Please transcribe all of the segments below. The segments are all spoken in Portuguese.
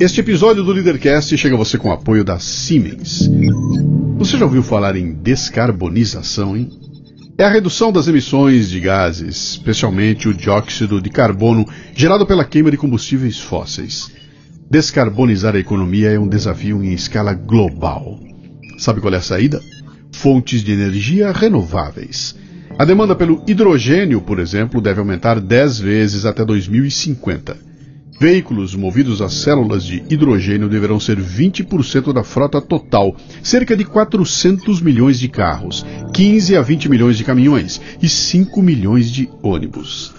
Este episódio do Leadercast chega a você com o apoio da Siemens. Você já ouviu falar em descarbonização, hein? É a redução das emissões de gases, especialmente o dióxido de carbono gerado pela queima de combustíveis fósseis. Descarbonizar a economia é um desafio em escala global. Sabe qual é a saída? Fontes de energia renováveis. A demanda pelo hidrogênio, por exemplo, deve aumentar 10 vezes até 2050. Veículos movidos a células de hidrogênio deverão ser 20% da frota total, cerca de 400 milhões de carros, 15 a 20 milhões de caminhões e 5 milhões de ônibus.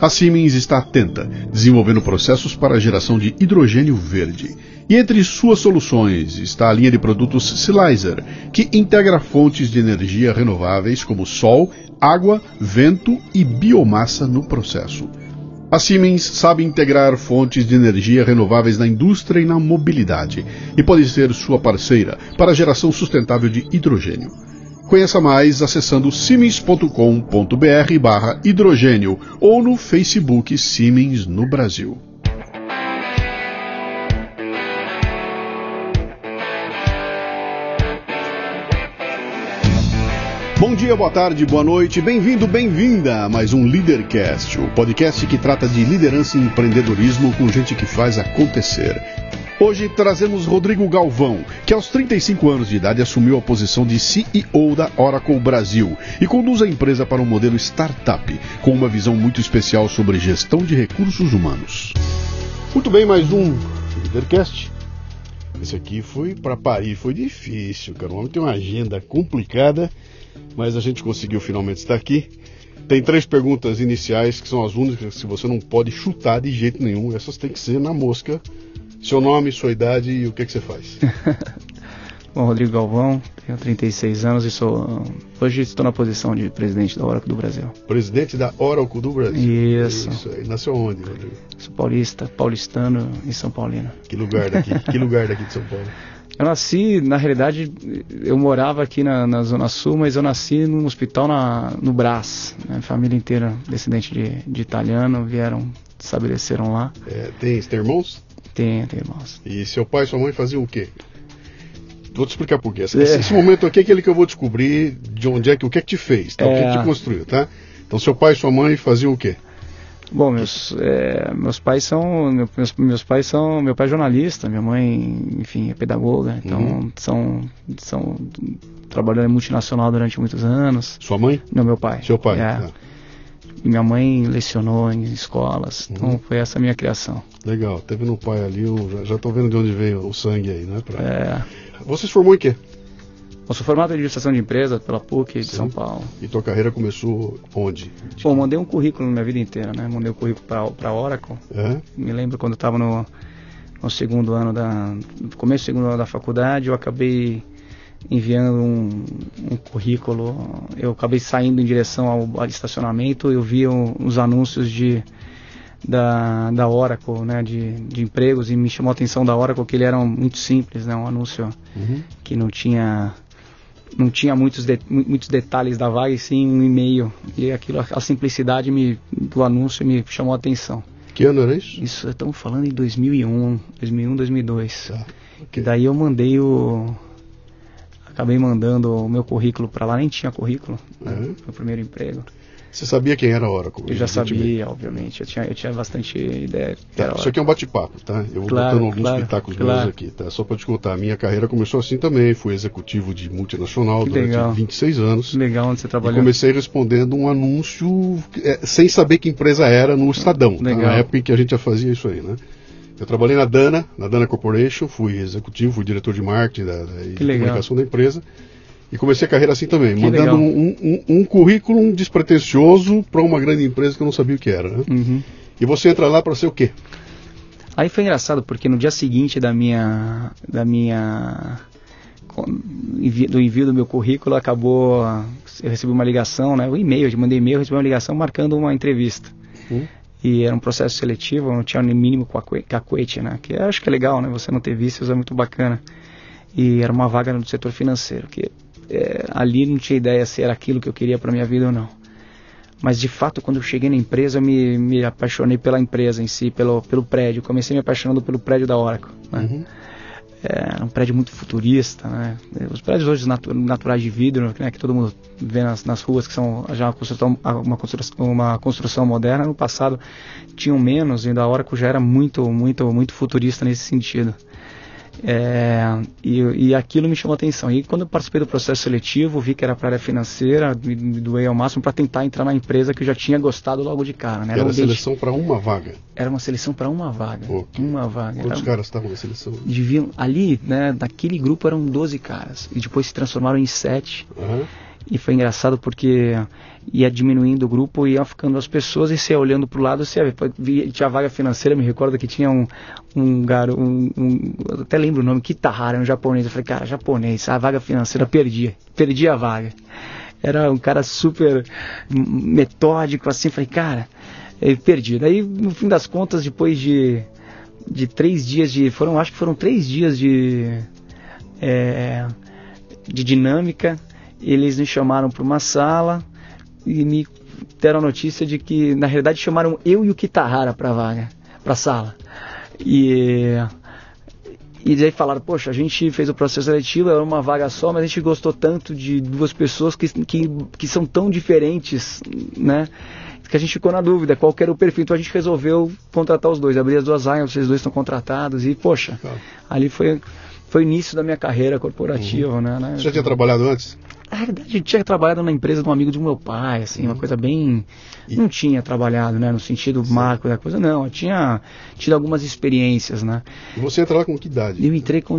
A Siemens está atenta, desenvolvendo processos para a geração de hidrogênio verde. E entre suas soluções está a linha de produtos Silizer, que integra fontes de energia renováveis como sol, água, vento e biomassa no processo. A Siemens sabe integrar fontes de energia renováveis na indústria e na mobilidade e pode ser sua parceira para a geração sustentável de hidrogênio. Conheça mais acessando siemens.com.br barra hidrogênio ou no Facebook Siemens no Brasil. Bom dia, boa tarde, boa noite, bem-vindo, bem-vinda a mais um Leadercast, o podcast que trata de liderança e empreendedorismo com gente que faz acontecer. Hoje trazemos Rodrigo Galvão, que aos 35 anos de idade assumiu a posição de CEO da Oracle Brasil e conduz a empresa para um modelo startup, com uma visão muito especial sobre gestão de recursos humanos. Muito bem, mais um Leadercast. Esse aqui foi para Paris, foi difícil, cara. O homem tem uma agenda complicada mas a gente conseguiu finalmente estar aqui. Tem três perguntas iniciais que são as únicas que você não pode chutar de jeito nenhum. Essas tem que ser na mosca. Seu nome, sua idade e o que, que você faz. Bom, Rodrigo Galvão, tenho 36 anos e sou. Hoje estou na posição de presidente da Oracle do Brasil. Presidente da Oracle do Brasil? Isso. Isso. Nasceu onde, Rodrigo? Sou paulista, paulistano e São Paulino. Que lugar daqui? que lugar daqui de São Paulo? Eu nasci, na realidade, eu morava aqui na, na Zona Sul, mas eu nasci num hospital na, no Brás. Minha família inteira, descendente de, de italiano, vieram, estabeleceram lá. É, tem, tem irmãos? Tem, tem irmãos. E seu pai e sua mãe faziam o quê? Vou te explicar por quê. Esse, é. esse, momento aqui é aquele que eu vou descobrir de onde é que, o que é que te fez, tá? É. o que, é que te construiu, tá? Então seu pai e sua mãe faziam o quê? Bom, meus, é, meus pais são meus, meus pais são meu pai é jornalista, minha mãe, enfim, é pedagoga, então uhum. são são trabalhando em multinacional durante muitos anos. Sua mãe? Não, meu pai. Seu pai. É. E minha mãe lecionou em escolas, então uhum. foi essa a minha criação. Legal, teve no pai ali, eu já estou vendo de onde veio o sangue aí, né? Pra... É. Você se formou em quê? Eu sou formado em administração de empresa pela PUC de Sim. São Paulo. E tua carreira começou onde? Bom, mandei um currículo na minha vida inteira, né? Mandei um currículo para a Oracle. É? Me lembro quando eu estava no, no segundo ano da... No começo do segundo ano da faculdade, eu acabei enviando um, um, currículo. Eu acabei saindo em direção ao, ao estacionamento, eu vi uns anúncios de da, da Oracle, né, de, de empregos, e me chamou a atenção da Oracle que ele era muito simples, né, um anúncio uhum. que não tinha não tinha muitos, de, muitos detalhes da vaga, e sim um e-mail. E aquilo, a simplicidade me, do anúncio me chamou a atenção. Que ano era isso? Isso, estamos falando em 2001, 2001, 2002. Tá, okay. Que daí eu mandei o... Acabei mandando o meu currículo para lá, nem tinha currículo, uhum. né, meu primeiro emprego. Você sabia quem era a Oracle? Eu já sabia, obviamente. Eu tinha, eu tinha bastante ideia. Tá, isso aqui é um bate-papo, tá? Eu vou claro, botando alguns claro, pitacos claro. meus aqui, tá? Só para te contar, a minha carreira começou assim também. Fui executivo de multinacional que durante legal. 26 anos. Legal, onde você trabalhou? Comecei respondendo um anúncio é, sem saber que empresa era no Estadão. Tá? Na época em que a gente já fazia isso aí, né? Eu trabalhei na Dana, na Dana Corporation, fui executivo, fui diretor de marketing da, da, e de comunicação da empresa. E comecei a carreira assim também, que mandando um, um, um, currículo despretensioso para uma grande empresa que eu não sabia o que era. Né? Uhum. E você entra lá para ser o quê? Aí foi engraçado porque no dia seguinte da minha da minha do envio do meu currículo acabou eu recebi uma ligação, né, um e-mail, eu mandei e-mail, recebi uma ligação marcando uma entrevista. Uhum. E era um processo seletivo, não tinha nem mínimo cacuete, né? Que acho que é legal, né? Você não ter vícios é muito bacana. E era uma vaga no setor financeiro, que é, ali não tinha ideia se era aquilo que eu queria para minha vida ou não. Mas de fato, quando eu cheguei na empresa, eu me, me apaixonei pela empresa em si, pelo, pelo prédio. Comecei me apaixonando pelo prédio da Oracle. Né? Uhum. É um prédio muito futurista, né? Os prédios hoje natu naturais de vidro, né, que todo mundo vê nas, nas ruas, que são já uma construção, uma construção, uma construção moderna, no passado tinham menos e da Oracle já era muito, muito, muito futurista nesse sentido. É, e, e, aquilo me chamou a atenção. E quando eu participei do processo seletivo, vi que era para área financeira, me, me doei ao máximo para tentar entrar na empresa que eu já tinha gostado logo de cara. Né? Era, era seleção para uma vaga? Era uma seleção para uma vaga. Okay. Uma vaga. Quantos era, caras estavam na seleção? Deviam, ali, né, naquele grupo eram 12 caras. E depois se transformaram em 7. Uhum. E foi engraçado porque ia diminuindo o grupo, ia ficando as pessoas e você olhando para o lado, você via, tinha vaga financeira, me recordo que tinha um, um garoto, um, um, até lembro o nome, Kitahara, um japonês. Eu falei, cara, japonês, a vaga financeira perdia, perdia a vaga. Era um cara super metódico, assim, falei, cara, eu perdi. Daí, no fim das contas, depois de, de três dias de. Foram, acho que foram três dias de. É, de dinâmica eles me chamaram para uma sala e me deram a notícia de que, na realidade, chamaram eu e o Kitahara para a vaga, para a sala. E, e daí falaram, poxa, a gente fez o processo seletivo, era uma vaga só, mas a gente gostou tanto de duas pessoas que, que, que são tão diferentes, né? Que a gente ficou na dúvida qual era o perfil. Então a gente resolveu contratar os dois, abrir as duas vagas, vocês dois estão contratados. E, poxa, ali foi, foi o início da minha carreira corporativa, uhum. né, né? Você já tinha trabalhado antes? Na verdade, eu tinha trabalhado na empresa de um amigo do meu pai, assim, uma uhum. coisa bem. E... Não tinha trabalhado, né, no sentido Sim. marco da coisa, não. Eu tinha tido algumas experiências, né. E você entrou lá com que idade? Eu entrei com,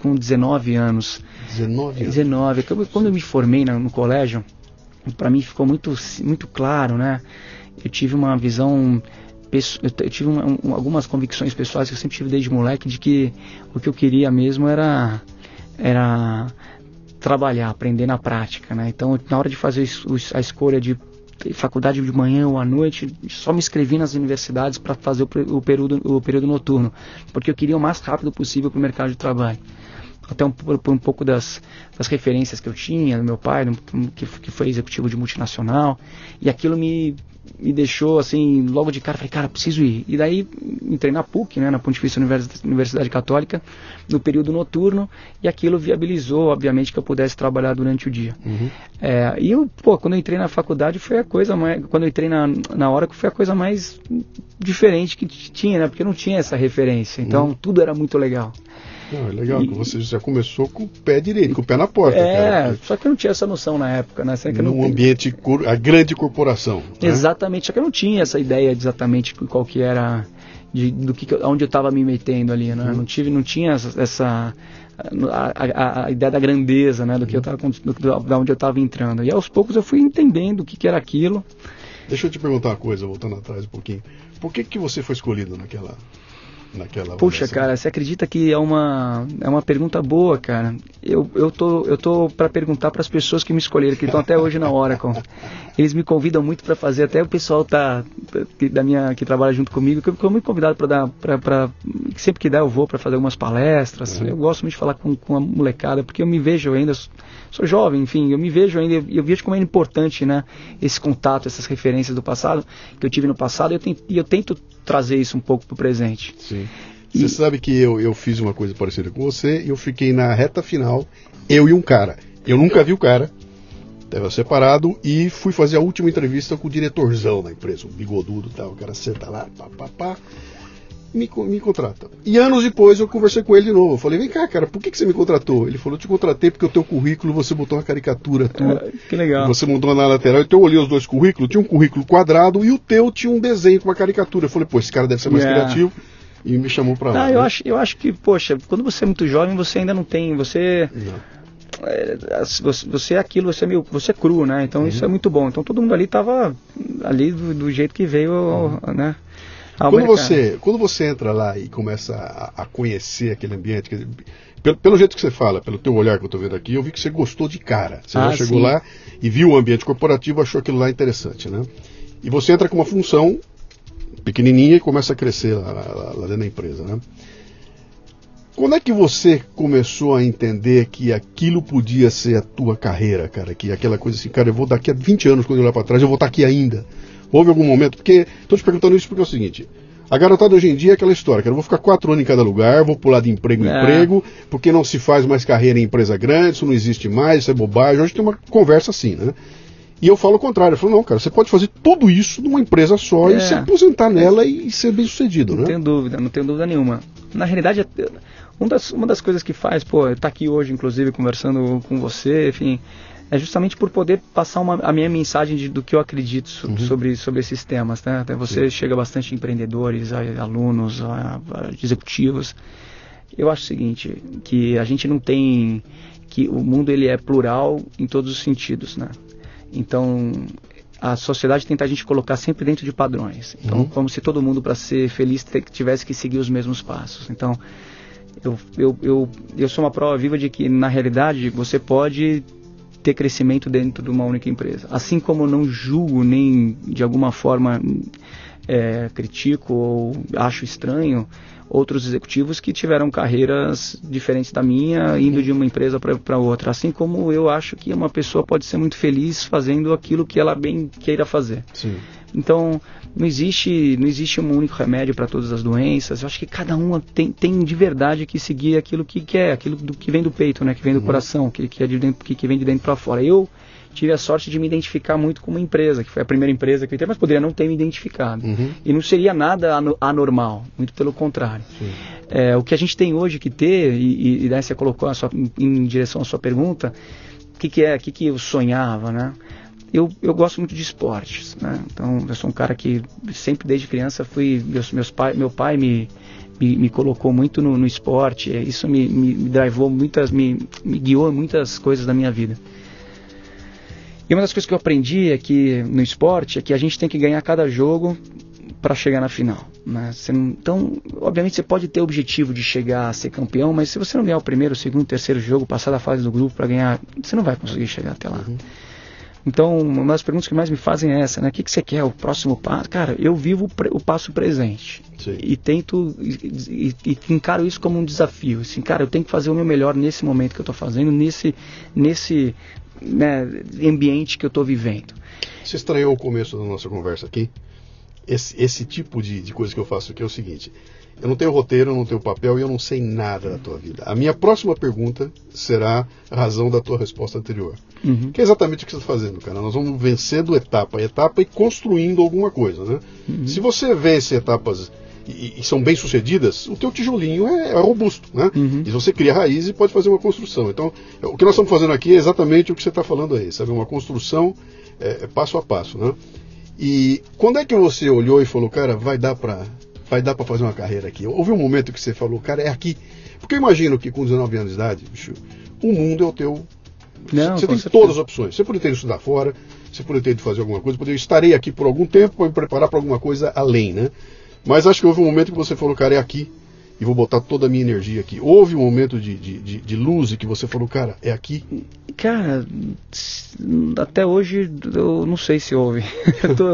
com 19 anos. 19 anos? 19. Quando eu me formei no, no colégio, para mim ficou muito, muito claro, né. Eu tive uma visão eu tive um, algumas convicções pessoais que eu sempre tive desde moleque de que o que eu queria mesmo era era trabalhar, aprender na prática, né? Então, na hora de fazer a escolha de faculdade de manhã ou à noite, só me inscrevi nas universidades para fazer o, período, o período noturno, porque eu queria o mais rápido possível para o mercado de trabalho. Até um, por um pouco das, das referências que eu tinha, do meu pai, que, que foi executivo de multinacional, e aquilo me, me deixou assim, logo de cara, falei, cara, preciso ir. E daí entrei na PUC, né, na Pontifícia Universidade Católica, no período noturno, e aquilo viabilizou, obviamente, que eu pudesse trabalhar durante o dia. Uhum. É, e eu, pô, quando eu entrei na faculdade foi a coisa mais, quando eu entrei na, na hora que foi a coisa mais diferente que tinha, né, porque não tinha essa referência, então uhum. tudo era muito legal. É legal, e, você já começou com o pé direito, com o pé na porta. É, cara. só que eu não tinha essa noção na época, né? Num não ambiente, a grande corporação. Né? Exatamente, só que eu não tinha essa ideia de exatamente qual que era, de, do que, onde eu estava me metendo ali, né? Uhum. Não tive, não tinha essa, a, a, a, ideia da grandeza, né? Do que eu tava, do, da onde eu estava entrando. E aos poucos eu fui entendendo o que, que era aquilo. Deixa eu te perguntar uma coisa, voltando atrás um pouquinho. Por que, que você foi escolhido naquela naquela Puxa, cara, você acredita que é uma, é uma pergunta boa, cara? Eu, eu tô, eu tô para perguntar para as pessoas que me escolheram, que estão até hoje na Oracle. Eles me convidam muito para fazer, até o pessoal tá da minha que trabalha junto comigo, que eu fico muito convidado para dar para sempre que dá eu vou para fazer algumas palestras. Uhum. Eu gosto muito de falar com, com a molecada, porque eu me vejo ainda sou jovem, enfim, eu me vejo ainda, eu vejo como é importante, né, esse contato, essas referências do passado que eu tive no passado, e eu tento, eu tento trazer isso um pouco para o presente. Sim. E... Você sabe que eu, eu fiz uma coisa parecida com você e eu fiquei na reta final, eu e um cara. Eu nunca vi o cara, estava separado e fui fazer a última entrevista com o diretorzão da empresa, o bigodudo tal. O cara senta lá, pá, pá, pá me, me contrata. E anos depois eu conversei com ele de novo. Eu falei, vem cá, cara, por que, que você me contratou? Ele falou, eu te contratei porque o teu currículo você botou uma caricatura tua. É, que legal. Você montou na lateral. Então eu olhei os dois currículos, tinha um currículo quadrado e o teu tinha um desenho com uma caricatura. Eu falei, pô, esse cara deve ser mais yeah. criativo. E me chamou pra lá. Ah, eu, né? acho, eu acho que, poxa, quando você é muito jovem, você ainda não tem. Você. Não. É, você é aquilo, você é, meio, você é cru, né? Então uhum. isso é muito bom. Então todo mundo ali estava ali do, do, jeito que veio, uhum. né? quando você, quando você entra lá e começa a, a conhecer aquele ambiente, dizer, pelo, pelo, jeito que você fala, pelo teu olhar que eu estou vendo aqui, eu vi que você gostou de cara. Você ah, já chegou sim. lá e viu o ambiente corporativo, achou aquilo lá interessante, né? E você entra com uma função pequenininha e começa a crescer lá, lá, lá dentro da empresa, né? Quando é que você começou a entender que aquilo podia ser a tua carreira, cara? Que aquela coisa assim, cara, eu vou daqui a 20 anos, quando eu olhar para trás, eu vou estar aqui ainda. Houve algum momento? Porque, estou te perguntando isso porque é o seguinte: a garotada hoje em dia é aquela história, cara, eu vou ficar quatro anos em cada lugar, vou pular de emprego em é. emprego, porque não se faz mais carreira em empresa grande, isso não existe mais, isso é bobagem. Hoje tem uma conversa assim, né? E eu falo o contrário, eu falo, não, cara, você pode fazer tudo isso numa empresa só é. e se aposentar nela e ser bem sucedido, não né? Não tenho dúvida, não tenho dúvida nenhuma. Na realidade, uma das, uma das coisas que faz, pô, estar tá aqui hoje, inclusive, conversando com você, enfim, é justamente por poder passar uma, a minha mensagem de, do que eu acredito so, uhum. sobre, sobre esses temas. Né? Até você Sim. chega bastante empreendedores, a, alunos, a, a executivos. Eu acho o seguinte, que a gente não tem que o mundo ele é plural em todos os sentidos, né? Então a sociedade tenta a gente colocar sempre dentro de padrões. Então, uhum. como se todo mundo para ser feliz tivesse que seguir os mesmos passos. Então, eu, eu, eu, eu sou uma prova viva de que na realidade você pode ter crescimento dentro de uma única empresa. Assim como eu não julgo nem de alguma forma é, critico ou acho estranho outros executivos que tiveram carreiras diferentes da minha, indo de uma empresa para outra. Assim como eu acho que uma pessoa pode ser muito feliz fazendo aquilo que ela bem queira fazer. Sim. Então, não existe, não existe um único remédio para todas as doenças. Eu acho que cada um tem, tem de verdade que seguir aquilo que quer, aquilo do, que vem do peito, né? que vem do uhum. coração, que, que, é de dentro, que, que vem de dentro para fora. Eu tive a sorte de me identificar muito com uma empresa, que foi a primeira empresa que eu entrei, mas poderia não ter me identificado. Uhum. E não seria nada anormal, muito pelo contrário. É, o que a gente tem hoje que ter, e, e daí você colocou sua, em, em, direção à sua pergunta, o que, que é, o que, que eu sonhava, né? Eu, eu gosto muito de esportes, né? Então, eu sou um cara que sempre desde criança fui, meus, meus pai, meu pai me, me, me, colocou muito no, no esporte, isso me, me, me drivou muitas, me, me guiou muitas coisas da minha vida. E uma das coisas que eu aprendi é que no esporte é que a gente tem que ganhar cada jogo para chegar na final. Né? Não, então, obviamente, você pode ter o objetivo de chegar a ser campeão, mas se você não ganhar o primeiro, o segundo, o terceiro jogo, passar da fase do grupo para ganhar, você não vai conseguir chegar até lá. Uhum. Então, uma das perguntas que mais me fazem é essa, né? O que, que você quer? O próximo passo? Cara, eu vivo o passo presente. Sim. E tento, e, e, e, encaro isso como um desafio. Assim, cara, eu tenho que fazer o meu melhor nesse momento que eu estou fazendo, nesse, nesse né, ambiente que eu estou vivendo. Você estranhou o começo da nossa conversa aqui? Esse, esse tipo de, de coisa que eu faço aqui é o seguinte: eu não tenho roteiro, eu não tenho papel e eu não sei nada da tua vida. A minha próxima pergunta será a razão da tua resposta anterior. Uhum. Que é exatamente o que você está fazendo, cara. Nós vamos vencendo etapa a etapa e construindo alguma coisa, né? Uhum. Se você vence etapas e, e, são bem sucedidas, o teu tijolinho é, é robusto, né? Uhum. E você cria raiz e pode fazer uma construção. Então, o que nós estamos fazendo aqui é exatamente o que você está falando aí, sabe? Uma construção é, é passo a passo, né? E quando é que você olhou e falou, cara, vai dar para vai dar para fazer uma carreira aqui. Houve um momento que você falou, cara, é aqui. Porque eu imagino que com 19 anos de idade, bicho, o mundo é o teu. Não, você tem certeza. todas as opções. Você poderia ter ido estudar fora, você poderia ter ido fazer alguma coisa, poderia estarei aqui por algum tempo para me preparar para alguma coisa além, né? Mas acho que houve um momento que você falou, cara, é aqui e vou botar toda a minha energia aqui. Houve um momento de, de, de, de luz e que você falou, cara, é aqui? Cara, até hoje eu não sei se houve. eu, tô,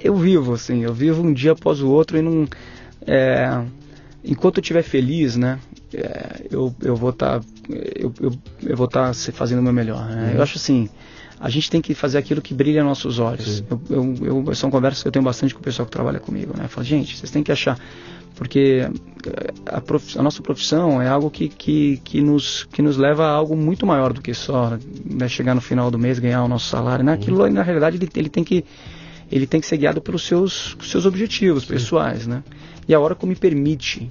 eu vivo, assim, eu vivo um dia após o outro e não. É, enquanto eu estiver feliz, né, é, eu, eu vou estar tá, eu, eu, eu, vou estar tá fazendo o meu melhor. Né? Uhum. Eu acho assim, a gente tem que fazer aquilo que brilha nossos olhos. Eu, eu, eu, são conversas que eu tenho bastante com o pessoal que trabalha comigo, né? Fala, gente, vocês têm que achar porque a, prof, a, nossa profissão é algo que, que, que, nos, que nos leva a algo muito maior do que só né, chegar no final do mês ganhar o nosso salário. Né? Aquilo, na realidade, ele, ele, tem que, ele tem que ser guiado pelos seus, seus objetivos Sim. pessoais. Né? E a hora que me permite,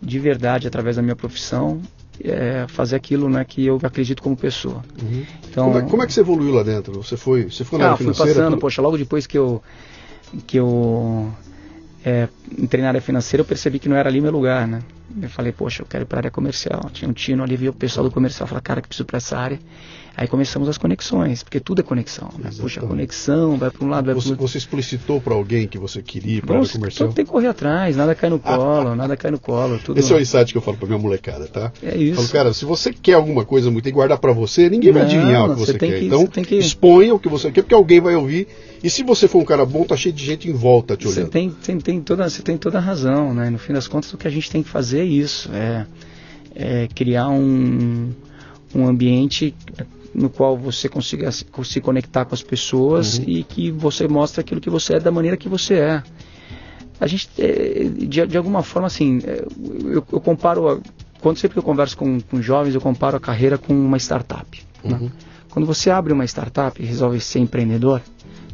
de verdade, através da minha profissão, é, fazer aquilo né, que eu acredito como pessoa. Uhum. Então, como é, como, é, que você evoluiu lá dentro? Você foi, você foi na ah, área financeira? Fui passando, poxa, logo depois que eu que eu é, entrei na área financeira, eu percebi que não era ali meu lugar, né? Eu falei, poxa, eu quero ir para a área comercial. Tinha um tino ali, viu o pessoal do comercial, falei, cara, que preciso para essa área. Aí começamos as conexões, porque tudo é conexão. Né? Puxa, conexão, vai para um lado, vai para o outro. Você explicitou para alguém que você queria ir para área comercial? Tem que correr atrás, nada cai no colo, nada cai no colo. Tudo... Esse é o insight que eu falo para minha molecada, tá? É isso. Eu falo, cara, se você quer alguma coisa muito e guardar para você, ninguém vai adivinhar o que você, você quer. Que, então, você que... exponha o que você quer, porque alguém vai ouvir. E se você for um cara bom, tá cheio de gente em volta te olhando. Você tem, tem, tem, toda, você tem toda a razão, né? No fim das contas, o que a gente tem que fazer fazer é isso, é, é criar um, um ambiente no qual você consiga se conectar com as pessoas uhum. e que você mostre aquilo que você é da maneira que você é. A gente, é, de, de alguma forma, assim, é, eu, eu comparo, quando sempre que eu converso com, com jovens, eu comparo a carreira com uma startup. Né? Uhum. Né? Quando você abre uma startup e resolve ser empreendedor,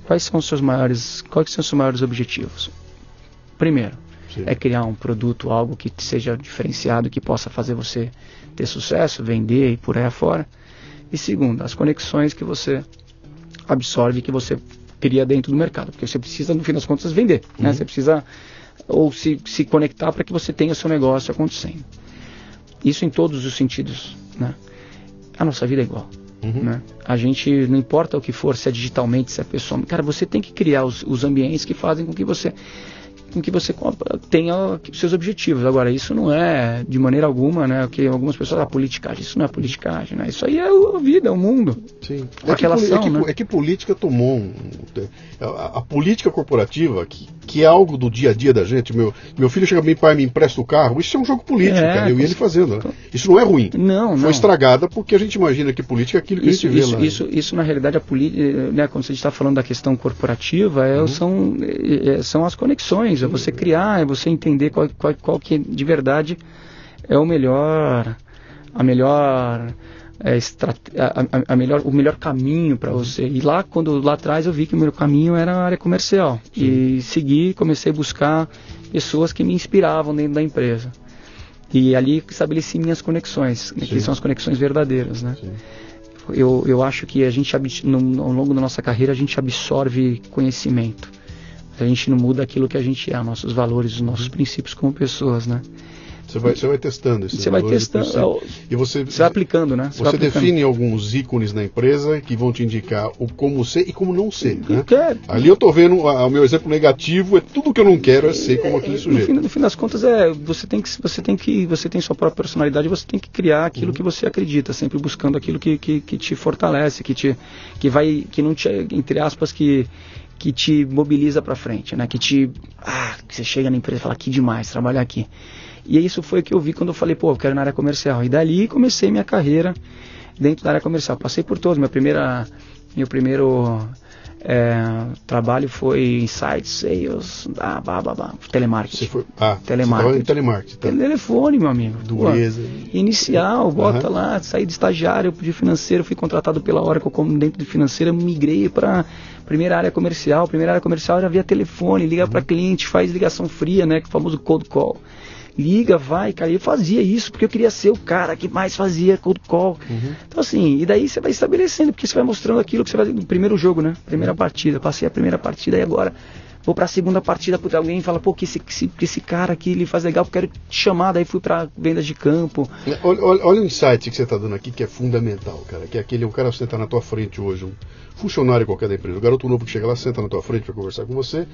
quais são os seus maiores, quais são os seus maiores objetivos? Primeiro, Sim. é criar um produto, algo que seja diferenciado, que possa fazer você ter sucesso, vender e por aí afora. E segundo, as conexões que você absorve, que você cria dentro do mercado, porque você precisa, no fim das contas, vender, né? uhum. Você precisa ou se, se conectar para que você tenha o seu negócio acontecendo. Isso em todos os sentidos, né? A nossa vida é igual. Uhum. Né? A gente, não importa o que for, se é digitalmente, se é pessoal, cara, você tem que criar os, os ambientes que fazem com que você com que você tenha seus objetivos. Agora, isso não é de maneira alguma, né? Que algumas pessoas, a ah, politicagem, isso não é politicagem, né? Isso aí é a vida, é o mundo. Sim. A é relação, que, é, que, né? é que política tomou um, a, a, política corporativa, que, que é algo do dia a dia da gente. Meu, meu filho chega bem, pai, me empresta o carro. Isso é um jogo político, é, cara. Eu ia ele fazendo. Né? Isso não é ruim. Não, não. Foi estragada porque a gente imagina que política é aquilo que isso, a gente isso, vê lá. Isso, isso, na realidade, a política, né, quando a gente está falando da questão corporativa, é, uhum. são, é, são as conexões é você criar, é você entender qual, qual, qual que de verdade é o melhor, a melhor, é, a, a, melhor o melhor caminho para você. E lá, quando lá atrás eu vi que o meu caminho era a área comercial. Sim. E segui, comecei a buscar pessoas que me inspiravam dentro da empresa. E ali estabeleci minhas conexões, né, que são as conexões verdadeiras, né? Eu, eu acho que a gente, no, ao longo da nossa carreira, a gente absorve conhecimento a gente não muda aquilo que a gente é, nossos valores, os nossos princípios como pessoas, né? Você vai, você vai testando Você vai testando. E você, você vai aplicando, né? Você, você define alguns ícones na empresa que vão te indicar o como ser e como não ser. Né? Quer... Ali eu estou vendo o meu exemplo negativo, é tudo que eu não quero é ser como aquele sujeito. No fim, no fim das contas, é, você tem que. Você tem que. Você tem sua própria personalidade, você tem que criar aquilo uhum. que você acredita, sempre buscando aquilo que, que, que te fortalece, que te. que vai. que não te. entre aspas, que que te mobiliza para frente, né? Que te, ah, que você chega na empresa e fala que demais trabalhar aqui. E isso foi o que eu vi quando eu falei, pô, eu quero na área comercial. E dali comecei minha carreira dentro da área comercial. Passei por todos, minha primeira, meu primeiro é, trabalho foi Insight Sales, ah, bah, bah, bah, telemarketing. Ah, telemarketing. Telemarketing tá. Telefone, meu amigo. Dureza. inicial, bota uhum. lá, saí de estagiário de financeiro, fui contratado pela Oracle como dentro de financeira, migrei para primeira área comercial. Primeira área comercial já via telefone, liga uhum. para cliente, faz ligação fria, né, que é o famoso cold call liga, vai, cara. Eu fazia isso porque eu queria ser o cara que mais fazia cold call. Uhum. Então, assim, e daí você vai estabelecendo, porque você vai mostrando aquilo que você vai no primeiro jogo, né? Primeira uhum. partida. Passei a primeira partida e agora vou para a segunda partida, porque alguém fala, pô, que esse, esse, esse cara aqui ele faz legal, eu quero te chamar, daí fui para vendas de campo. Olha, olha, olha, o insight que você está dando aqui, que é fundamental, cara, que é aquele, o cara senta na tua frente hoje, um funcionário qualquer da empresa, o garoto novo que chega lá, senta na tua frente para conversar com você,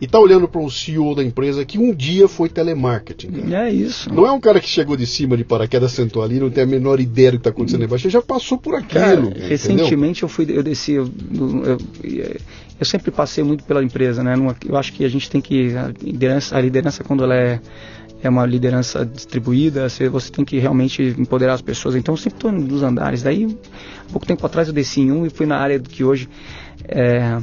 e tá olhando para um CEO da empresa que um dia foi telemarketing. Cara. É isso. Não é um cara que chegou de cima de paraquedas, sentou ali, não tem a menor ideia do que está acontecendo embaixo, ele já passou por aquilo. Cara, recentemente eu fui, eu desci, eu, eu, eu, sempre passei muito pela empresa, né? Eu acho que a gente tem que a liderança, a liderança quando ela é é uma liderança distribuída, você, você tem que realmente empoderar as pessoas. Então, eu sempre estou nos andares. Daí, pouco tempo atrás, eu desci em um e fui na área que hoje é,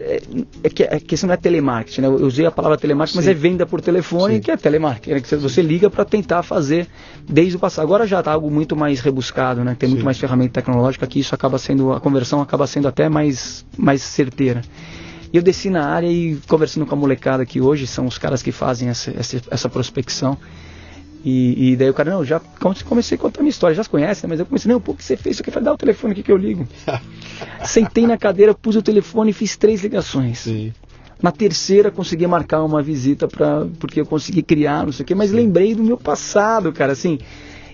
é, é, que a questão não é telemarketing, né? Eu usei a palavra telemarketing, Sim. mas é venda por telefone, Sim. que é telemarketing, né? que você liga para tentar fazer desde o passado. Agora já está algo muito mais rebuscado, né? Tem muito Sim. mais ferramenta tecnológica que isso acaba sendo, a conversão acaba sendo até mais, mais certeira. E eu desci na área e conversando com a molecada que hoje são os caras que fazem essa, essa, essa prospecção. E, e, daí o cara, não, já comecei a contar minha história, já se conhece, né? mas eu comecei, não, pô, o que você fez? Você quer dar o telefone aqui que eu ligo? Sentei na cadeira, pus o telefone e fiz três ligações. Sim. Na terceira consegui marcar uma visita para porque eu consegui criar, não sei o quê, mas Sim. lembrei do meu passado, cara, assim.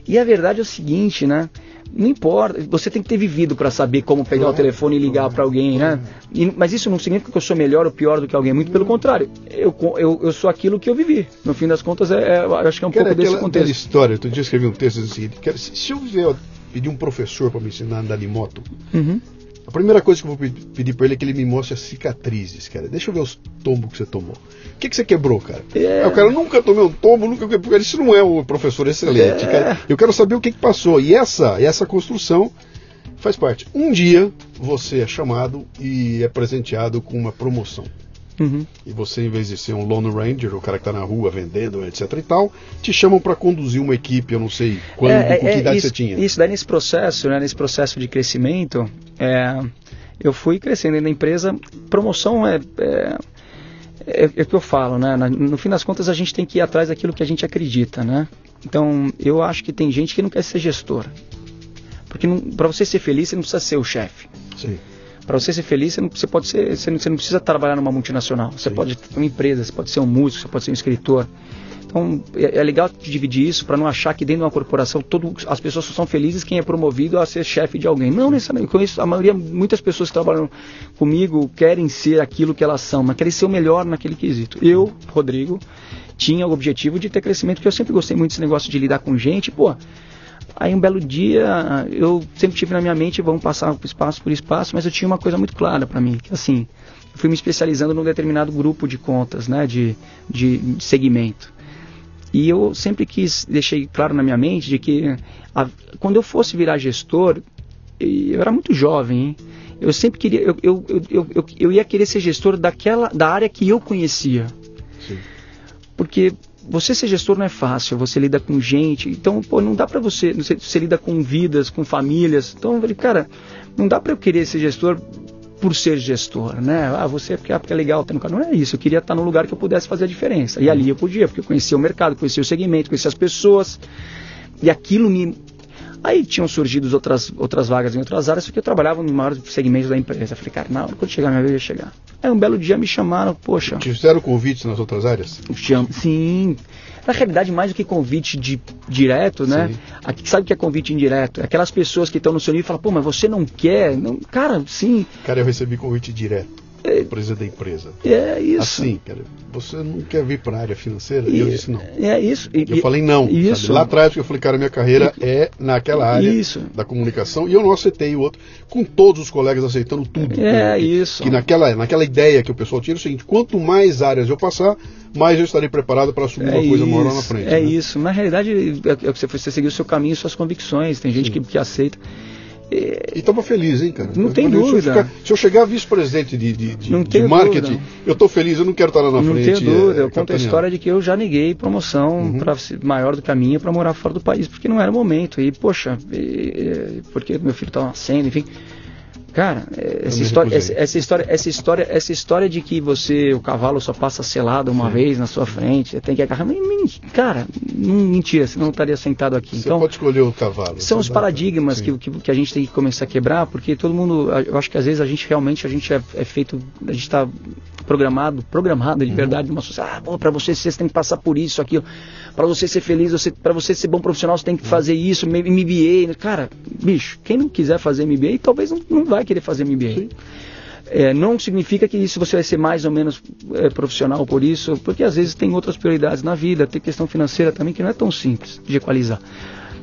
E a verdade é o seguinte, né? Não importa, você tem que ter vivido para saber como pegar o telefone e ligar para alguém, né? E, mas isso não significa que eu sou melhor ou pior do que alguém, muito pelo contrário. Eu, eu, eu sou aquilo que eu vivi. No fim das contas, é, é acho que é um Cara, pouco aquela, desse contexto. Aquela história, outro dia escrevi um texto do seguinte: se eu pedir um professor para me ensinar a andar de moto, uhum. A primeira coisa que eu vou pedir para ele é que ele me mostre as cicatrizes, cara. Deixa eu ver os tombos que você tomou. O que, que você quebrou, cara? É. o cara nunca tomei um tombo, nunca quebrou. Isso não é o professor excelente, é. cara. Eu quero saber o que, que passou. E essa, essa construção faz parte. Um dia você é chamado e é presenteado com uma promoção. Uhum. E você, em vez de ser um Lone Ranger, o cara que está na rua vendendo, etc e tal, te chamam para conduzir uma equipe, eu não sei quando, é, com que é, idade isso, você tinha. Isso, daí nesse processo, né, nesse processo de crescimento, é, eu fui crescendo na empresa. Promoção é, é, é, é o que eu falo, né? No fim das contas, a gente tem que ir atrás daquilo que a gente acredita, né? Então, eu acho que tem gente que não quer ser gestor. Porque para você ser feliz, você não precisa ser o chefe. Sim. Para você ser feliz, você, não, você pode ser, você não, você não, precisa trabalhar numa multinacional. Você Sim. pode ter uma empresa, você pode ser um músico, você pode ser um escritor. Então é, é legal dividir isso para não achar que dentro de uma corporação todo, as pessoas são felizes quem é promovido a ser chefe de alguém. Não necessariamente. Eu conheço a maioria, muitas pessoas que trabalham comigo querem ser aquilo que elas são, mas querem ser o melhor naquele quesito. Eu, Rodrigo, tinha o objetivo de ter crescimento, porque eu sempre gostei muito desse negócio de lidar com gente. Pô, Aí um belo dia, eu sempre tive na minha mente, vamos passar espaço por espaço, mas eu tinha uma coisa muito clara para mim, que assim, eu fui me especializando num determinado grupo de contas, né, de, de, de segmento. E eu sempre quis, deixei claro na minha mente, de que a, quando eu fosse virar gestor, eu era muito jovem, hein? eu sempre queria, eu, eu, eu, eu, eu ia querer ser gestor daquela, da área que eu conhecia. Sim. Porque você ser gestor não é fácil, você lida com gente, então, pô, não dá para você, você, você, lida com vidas, com famílias, então eu falei, cara, não dá para eu querer ser gestor por ser gestor, né? Ah, você é porque, ah, porque é legal ter no carro. Não é isso, eu queria estar num lugar que eu pudesse fazer a diferença. E ali eu podia, porque eu conhecia o mercado, conhecia o segmento, conhecia as pessoas, e aquilo me Aí tinham surgido outras, outras vagas em outras áreas, porque eu trabalhava no maior segmento da empresa. Eu falei, cara, na hora quando chegar minha vez, eu ia chegar. Aí um belo dia me chamaram, poxa. Te fizeram convites nas outras áreas? Sim. Na realidade, mais do que convite de, direto, né? Aqui, sabe o que é convite indireto? Aquelas pessoas que estão no seu nível e falam, pô, mas você não quer? Não, cara, sim. Cara, eu recebi convite direto empresa da empresa. É isso. Assim, cara, você não quer vir para a área financeira? E eu disse não. É isso. E, eu falei não. Isso. Lá atrás eu falei, cara, minha carreira e, é naquela área isso. da comunicação e eu não aceitei o outro, com todos os colegas aceitando tudo. É que, isso. Que naquela, naquela ideia que o pessoal tinha é o seguinte, quanto mais áreas eu passar, mais eu estarei preparado para assumir é uma coisa maior lá na frente. É né? isso. Na realidade, é, é que você, você seguiu o seu caminho, suas convicções. Tem gente que, que aceita. E estava feliz, hein, cara? Não tem dúvida. Se eu, ficar, se eu chegar vice-presidente de, de, de, de marketing, dúvida. eu estou feliz, eu não quero estar lá na não frente. Não tenho dúvida. É, eu conto a história de que eu já neguei promoção uhum. pra, maior do que a minha para morar fora do país, porque não era o momento. E, poxa, e, porque meu filho estava nascendo, enfim. Cara, essa história, essa, essa, história, essa história, essa história de que você, o cavalo só passa selado uma Sim. vez na sua frente, você tem que agarrar. Cara, mentira, você não estaria sentado aqui. Você então, pode escolher o cavalo. São os paradigmas que, que, que, a gente tem que começar a quebrar, porque todo mundo, eu acho que às vezes a gente realmente a gente é, é feito, a gente está programado, programado de uhum. verdade, uma sociedade. Ah, para você você tem que passar por isso, aquilo. Para você ser feliz, você, para você ser bom profissional, você tem que fazer isso, MBA. Cara, bicho, quem não quiser fazer MBA, talvez não, não vai querer fazer MBA. É, não significa que isso você vai ser mais ou menos é, profissional por isso, porque às vezes tem outras prioridades na vida, tem questão financeira também que não é tão simples de equalizar.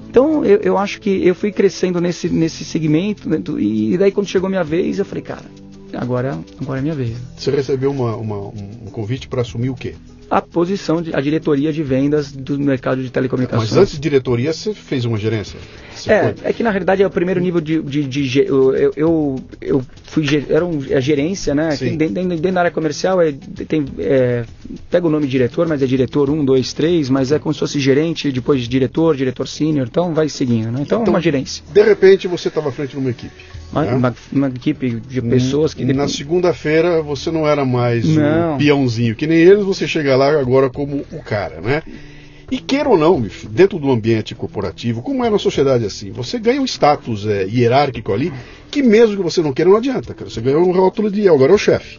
Então eu, eu acho que eu fui crescendo nesse, nesse segmento né, e daí quando chegou minha vez eu falei, cara, agora, agora é minha vez. Você recebeu uma, uma, um convite para assumir o quê? A posição, de, a diretoria de vendas do mercado de telecomunicações. Mas antes de diretoria, você fez uma gerência? é, é que na realidade é o primeiro nível de. de, de, eu, eu, eu, fui. Era um, a é gerência, né? Dentro, dentro, da área comercial é, tem. É, pega o nome de diretor, mas é diretor 1, 2, 3, mas é como se fosse gerente, depois diretor, diretor sênior, então vai seguindo, né? Então, então é uma gerência. De repente você estava à frente de uma equipe. Uma, né? uma, uma, equipe de pessoas que. Na segunda-feira você não era mais não. um peãozinho, que nem eles, você chega lá agora como o cara, né? E queira ou não, dentro do ambiente corporativo, como é na sociedade assim, você ganha um status é, hierárquico ali, que mesmo que você não queira, não adianta, cara. Você ganha um rótulo de agora é o chefe.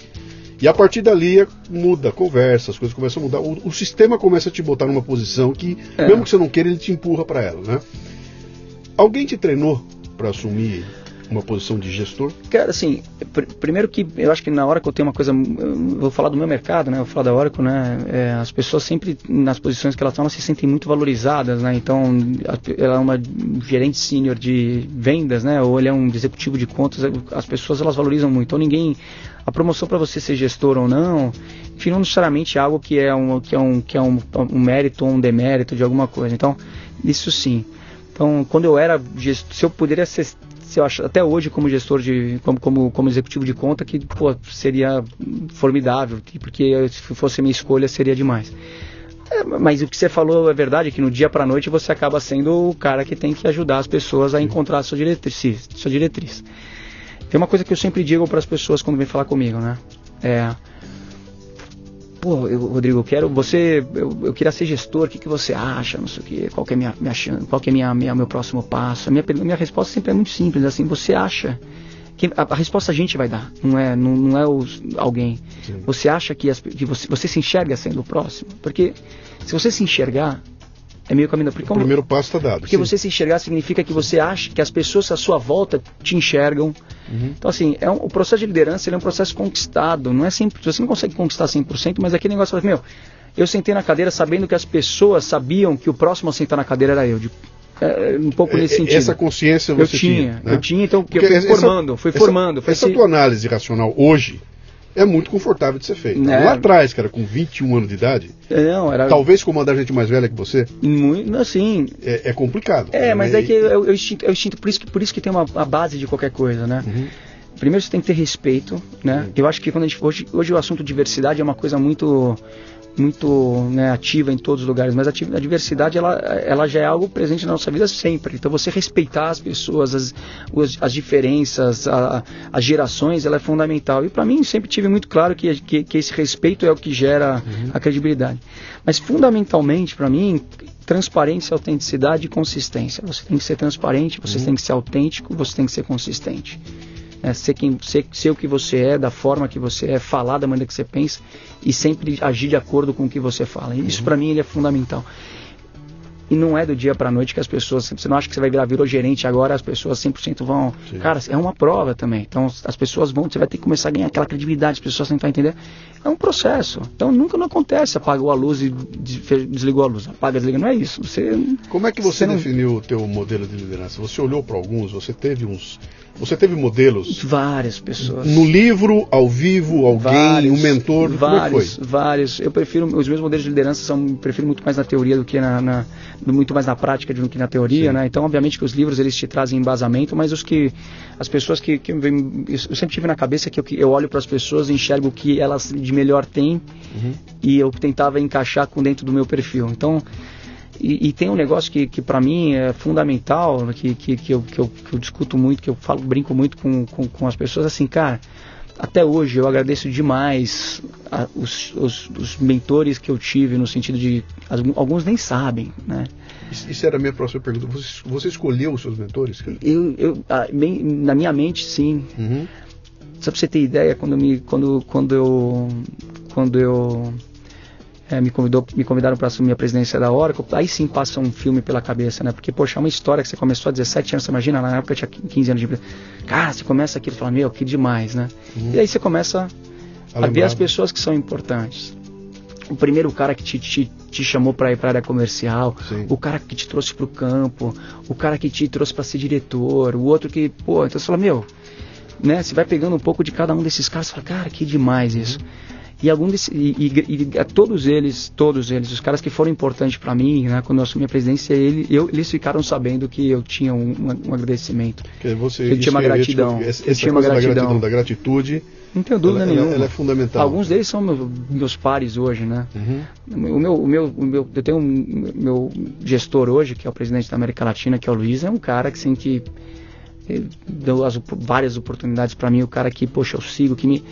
E a partir dali é, muda a conversa, as coisas começam a mudar. O, o sistema começa a te botar numa posição que, é. mesmo que você não queira, ele te empurra para ela, né? Alguém te treinou para assumir uma posição de gestor? Cara, assim, pr primeiro que eu acho que na hora que eu tenho uma coisa, vou falar do meu mercado, né? Eu vou falar da Oracle, né? É, as pessoas sempre nas posições que elas estão, elas se sentem muito valorizadas, né? Então, ela é uma gerente sênior de vendas, né? Ou ele é um executivo de contas, as pessoas elas valorizam muito. Então, ninguém a promoção para você ser gestor ou não, enfim, não necessariamente é algo que é um que é um que é um, um mérito ou um demérito de alguma coisa. Então, isso sim. Então, quando eu era gestor, se eu poderia ser se eu acho, até hoje como gestor de como, como, como executivo de conta que pô, seria formidável porque se fosse minha escolha seria demais. É, mas o que você falou é verdade que no dia para noite você acaba sendo o cara que tem que ajudar as pessoas a encontrar a sua diretriz sua diretriz. Tem uma coisa que eu sempre digo para as pessoas quando vêm falar comigo né? É pô, eu, Rodrigo, eu quero, você, eu, eu queria ser gestor, o que, que você acha, não sei o que, qual que é minha, minha qual que é minha, minha, meu próximo passo? A minha, minha resposta sempre é muito simples, assim, você acha que a, a resposta a gente vai dar, não é, não, não é os, alguém. Sim. Você acha que, as, que você, você se enxerga sendo o próximo? Porque se você se enxergar, é meio caminho. Porque o primeiro passo está dado. Porque sim. você se enxergar significa que você acha que as pessoas à sua volta te enxergam. Uhum. Então, assim, é um, o processo de liderança ele é um processo conquistado. Não é sempre, você não consegue conquistar 100%, mas aquele negócio, meu, eu sentei na cadeira sabendo que as pessoas sabiam que o próximo a sentar na cadeira era eu. De, é, um pouco nesse é, sentido. Essa consciência você eu tinha. tinha né? Eu tinha, então, porque eu fui essa, formando, fui essa, formando. Essa tua análise racional hoje, é muito confortável de ser feito. É. Lá atrás, cara, com 21 anos de idade, não, era... talvez comandar gente mais velha que você, muito, assim, é, é complicado. É, mas é que eu, eu, instinto, eu instinto, por isso que, por isso que tem uma a base de qualquer coisa, né? Uhum. Primeiro você tem que ter respeito, né? Uhum. Eu acho que quando a gente hoje, hoje o assunto diversidade é uma coisa muito muito né, ativa em todos os lugares, mas a, a, diversidade ela, ela já é algo presente na nossa vida sempre. Então você respeitar as pessoas, as, as, as diferenças, a, as gerações, ela é fundamental. E para mim sempre tive muito claro que, que, que, esse respeito é o que gera uhum. a credibilidade. Mas fundamentalmente para mim transparência, autenticidade e consistência. Você tem que ser transparente, você uhum. tem que ser autêntico, você tem que ser consistente é, ser, quem, ser, ser o que você é, da forma que você é, falar da maneira que você pensa e sempre agir de acordo com o que você fala. E isso uhum. para mim ele é fundamental. E não é do dia para noite que as pessoas. Você não acha que você vai virar virou gerente agora, as pessoas 100% vão. Sim. Cara, é uma prova também. Então as pessoas vão, você vai ter que começar a ganhar aquela credibilidade, as pessoas tentar entender. É um processo. Então nunca não acontece, apagou a luz e desligou a luz. Apaga, desliga. Não é isso. Você, Como é que você, você definiu não... o teu modelo de liderança? Você olhou para alguns, você teve uns você teve modelos? Várias pessoas. No livro, ao vivo, alguém, vários, um mentor? Vários, como é vários. Eu prefiro, os meus modelos de liderança são, prefiro muito mais na teoria do que na, na muito mais na prática do que na teoria, Sim. né? Então, obviamente que os livros eles te trazem embasamento, mas os que, as pessoas que, que eu sempre tive na cabeça que eu, eu olho para as pessoas e enxergo o que elas de melhor têm uhum. e eu tentava encaixar com dentro do meu perfil. Então, e, e, tem um negócio que, que para mim é fundamental, que, que, que, eu, que, eu, que eu discuto muito, que eu falo, brinco muito com, com, com as pessoas, assim, cara, até hoje eu agradeço demais a, os, os, os, mentores que eu tive, no sentido de. Alguns nem sabem, né? Isso era a minha próxima pergunta. Você, você escolheu os seus mentores? Eu, eu, a, bem, na minha mente, sim. Uhum. Só pra você ter ideia, quando, me, quando, quando eu. Quando eu é, me, convidou, me convidaram para assumir a presidência da Oracle, aí sim passa um filme pela cabeça, né? Porque, poxa, é uma história que você começou a 17 anos, você imagina, na época eu tinha 15 anos de empresa. Cara, você começa aquilo e fala, meu, que demais, né? Uhum. E aí você começa a, a ver as pessoas que são importantes. O primeiro cara que te, te, te chamou para ir para a área comercial, sim. o cara que te trouxe para o campo, o cara que te trouxe para ser diretor, o outro que, pô, então você fala, meu, né? Você vai pegando um pouco de cada um desses caras e fala, cara, que demais isso. Uhum. E, algum desse, e, e, e, todos eles, todos eles, os caras que foram importantes para mim, né, quando eu assumi a presidência, ele, eu, eles ficaram sabendo que eu tinha um, um agradecimento. Que você, eu tinha uma gratidão. Essa, eu tinha uma gratidão. Da, gratidão, da gratitude. Não tenho dúvida ela, nenhuma. Ela, ela, é fundamental. Alguns deles são meus, meus pares hoje, né? Uhum. O, meu, o, meu, o meu, eu tenho um meu gestor hoje, que é o presidente da América Latina, que é o Luiz, é um cara que assim que deu as, várias oportunidades para mim, o cara que, poxa, eu sigo, que me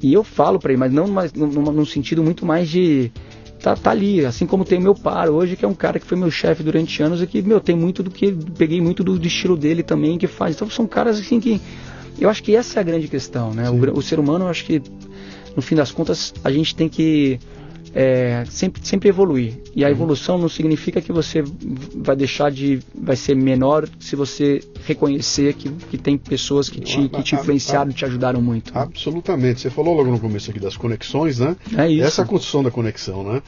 e eu falo para ele, mas não numa, numa, num sentido muito mais de. Tá, tá ali, assim como tem o meu par hoje, que é um cara que foi meu chefe durante anos e que, meu, tem muito do que. Peguei muito do, do estilo dele também que faz. Então são caras assim que. Eu acho que essa é a grande questão, né? O, o, ser humano, eu acho que, no fim das contas, a gente tem que é, sempre, sempre evoluir. E a uhum. evolução não significa que você vai deixar de. vai ser menor se você reconhecer que, que tem pessoas que te, que te influenciaram e te ajudaram muito. Absolutamente. Você falou logo no começo aqui das conexões, né? É isso. Essa é a construção da conexão, né?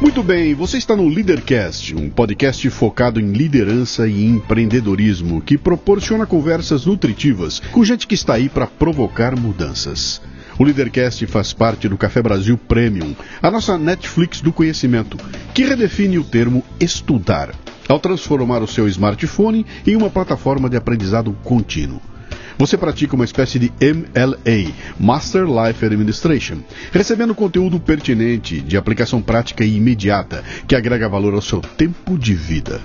Muito bem, você está no Leadercast, um podcast focado em liderança e empreendedorismo que proporciona conversas nutritivas com gente que está aí para provocar mudanças. O Leadercast faz parte do Café Brasil Premium, a nossa Netflix do conhecimento, que redefine o termo estudar, ao transformar o seu smartphone em uma plataforma de aprendizado contínuo. Você pratica uma espécie de MLA, Master Life Administration, recebendo conteúdo pertinente, de aplicação prática e imediata, que agrega valor ao seu tempo de vida.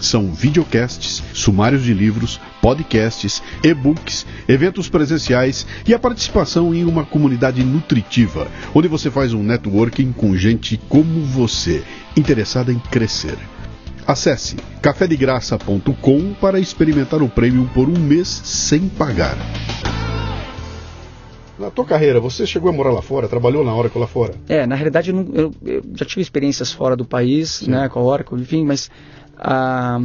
São videocasts, sumários de livros, podcasts, e-books, eventos presenciais e a participação em uma comunidade nutritiva, onde você faz um networking com gente como você, interessada em crescer. Acesse cafedegraça.com para experimentar o prêmio por um mês sem pagar. Na tua carreira, você chegou a morar lá fora, trabalhou na Oracle lá fora? É, na realidade eu, eu, eu já tive experiências fora do país, Sim. né, com a Oracle, enfim, mas ah,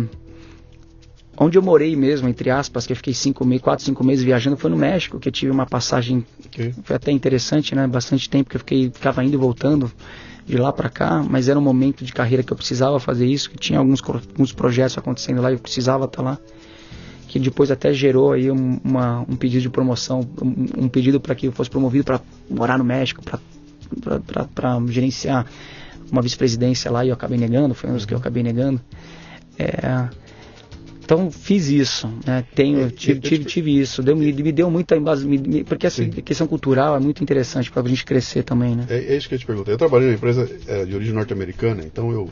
onde eu morei mesmo, entre aspas, que eu fiquei cinco meses, quatro, cinco meses viajando, foi no México, que eu tive uma passagem, okay. foi até interessante, né? Bastante tempo que eu fiquei, ficava indo e voltando de lá para cá, mas era um momento de carreira que eu precisava fazer isso, que tinha alguns, alguns projetos acontecendo lá e eu precisava estar tá lá, que depois até gerou aí um, uma, um pedido de promoção, um, um pedido para que eu fosse promovido para morar no México, para gerenciar uma vice-presidência lá e eu acabei negando, foi um dos que eu acabei negando. É, então fiz isso, né? Tenho, é, tive, tive, tive isso, deu, me, me deu muita base, porque essa Sim. questão cultural é muito interessante para a gente crescer também, né? É, é, isso que eu te perguntei. Eu trabalhei numa empresa é, de origem norte-americana, então eu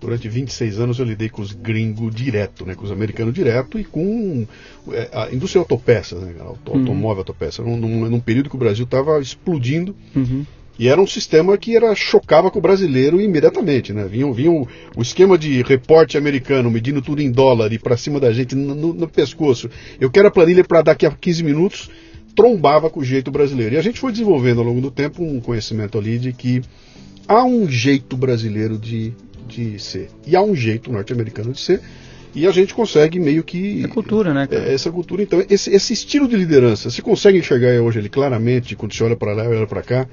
durante 26 anos eu lidei com os gringos direto, né, com os americanos direto e com é, a indústria autopeças, né, uhum. automóvel autopeça, num, num, num, período que o Brasil estava explodindo. Uhum. E era um sistema que era chocava com o brasileiro imediatamente, né? Vinha, vinha o, o esquema de reporte americano medindo tudo em dólar e para cima da gente no, no, no, pescoço. Eu quero a planilha para daqui a 15 minutos, trombava com o jeito brasileiro. E a gente foi desenvolvendo ao longo do tempo um conhecimento ali de que há um jeito brasileiro de, de ser e há um jeito norte-americano de ser. E a gente consegue meio que. É cultura, né? Cara? Essa cultura. Então, esse, esse estilo de liderança, você consegue enxergar hoje ele claramente, quando você olha para lá e olha para cá,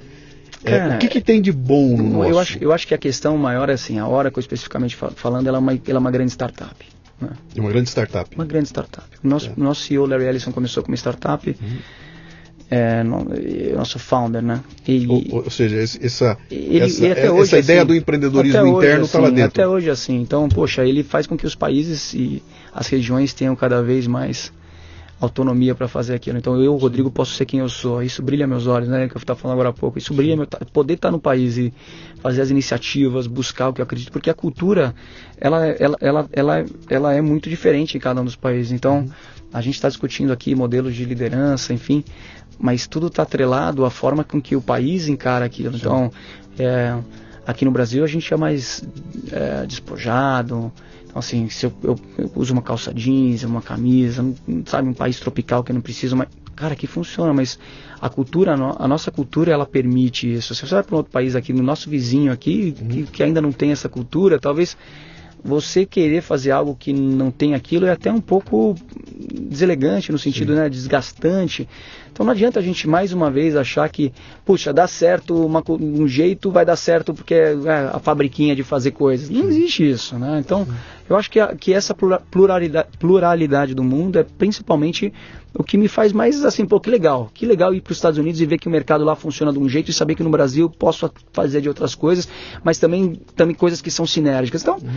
é, o que, que, tem de bom no nosso? Eu acho, eu acho que a questão maior é assim, a Oracle especificamente falando, ela é uma, ela é uma grande startup. Né? É uma grande startup. Uma grande startup. O nosso, é. nosso CEO, Larry Ellison, começou como startup. Uhum. É, no, nosso founder, né? E, ou, ou, seja, essa, ele, essa, hoje, essa ideia assim, do empreendedorismo interno está assim, lá dentro. Até hoje, assim. Então, poxa, ele faz com que os países e as regiões tenham cada vez mais autonomia para fazer aquilo. Então eu, Rodrigo, posso ser quem eu sou. Isso brilha meus olhos, né? Que eu estava falando agora há pouco. Isso brilha meu poder estar tá no país e fazer as iniciativas, buscar o que eu acredito, porque a cultura ela, ela, ela, ela, ela é muito diferente em cada um dos países. Então a gente está discutindo aqui modelos de liderança, enfim, mas tudo está atrelado à forma com que o país encara aquilo. Então é, aqui no Brasil a gente é mais é, despojado então, assim, se eu, eu, eu, uso uma calça jeans, uma camisa, sabe, um país tropical que eu não preciso, mas, cara, que funciona, mas a cultura, a nossa cultura, ela permite isso. Se você vai para um outro país aqui, no nosso vizinho aqui, uhum. que, que ainda não tem essa cultura, talvez você querer fazer algo que não tem aquilo é até um pouco deselegante no sentido né, desgastante. Então não adianta a gente mais uma vez achar que, puxa, dá certo uma, um jeito, vai dar certo porque é a fabriquinha de fazer coisas. Não existe isso, né? Então eu acho que, a, que essa pluralidade, pluralidade do mundo é principalmente o que me faz mais assim, pô, que legal. Que legal ir para os Estados Unidos e ver que o mercado lá funciona de um jeito e saber que no Brasil posso fazer de outras coisas, mas também, também coisas que são sinérgicas. Então, uhum.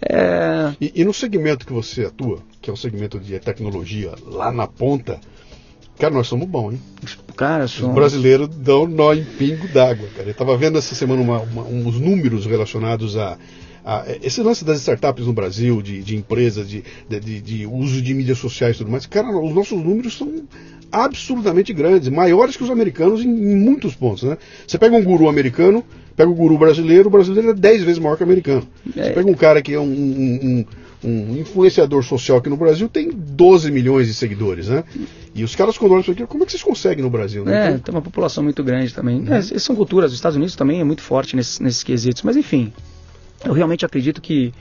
é... e, e no segmento que você atua, que é o segmento de tecnologia, lá na ponta, Cara, nós somos bons, hein? Cara, somos... Os brasileiros dão nó em pingo d'água, cara. Eu estava vendo essa semana uma, uma, uns números relacionados a ah, esse lance das startups no Brasil, de, de empresas, de, de, de, uso de mídias sociais e tudo mais, cara, os nossos números são absurdamente grandes, maiores que os americanos em, em muitos pontos. Né? Você pega um guru americano, pega o um guru brasileiro, o brasileiro é 10 vezes maior que o americano. É. Você pega um cara que é um, um, um influenciador social aqui no Brasil tem 12 milhões de seguidores, né? E os caras quando olham isso aqui, como é que vocês conseguem no Brasil? Né? É, então... tem uma população muito grande também. Uhum. É, são culturas, os Estados Unidos também é muito forte nesses, nesses quesitos, mas enfim, eu realmente acredito que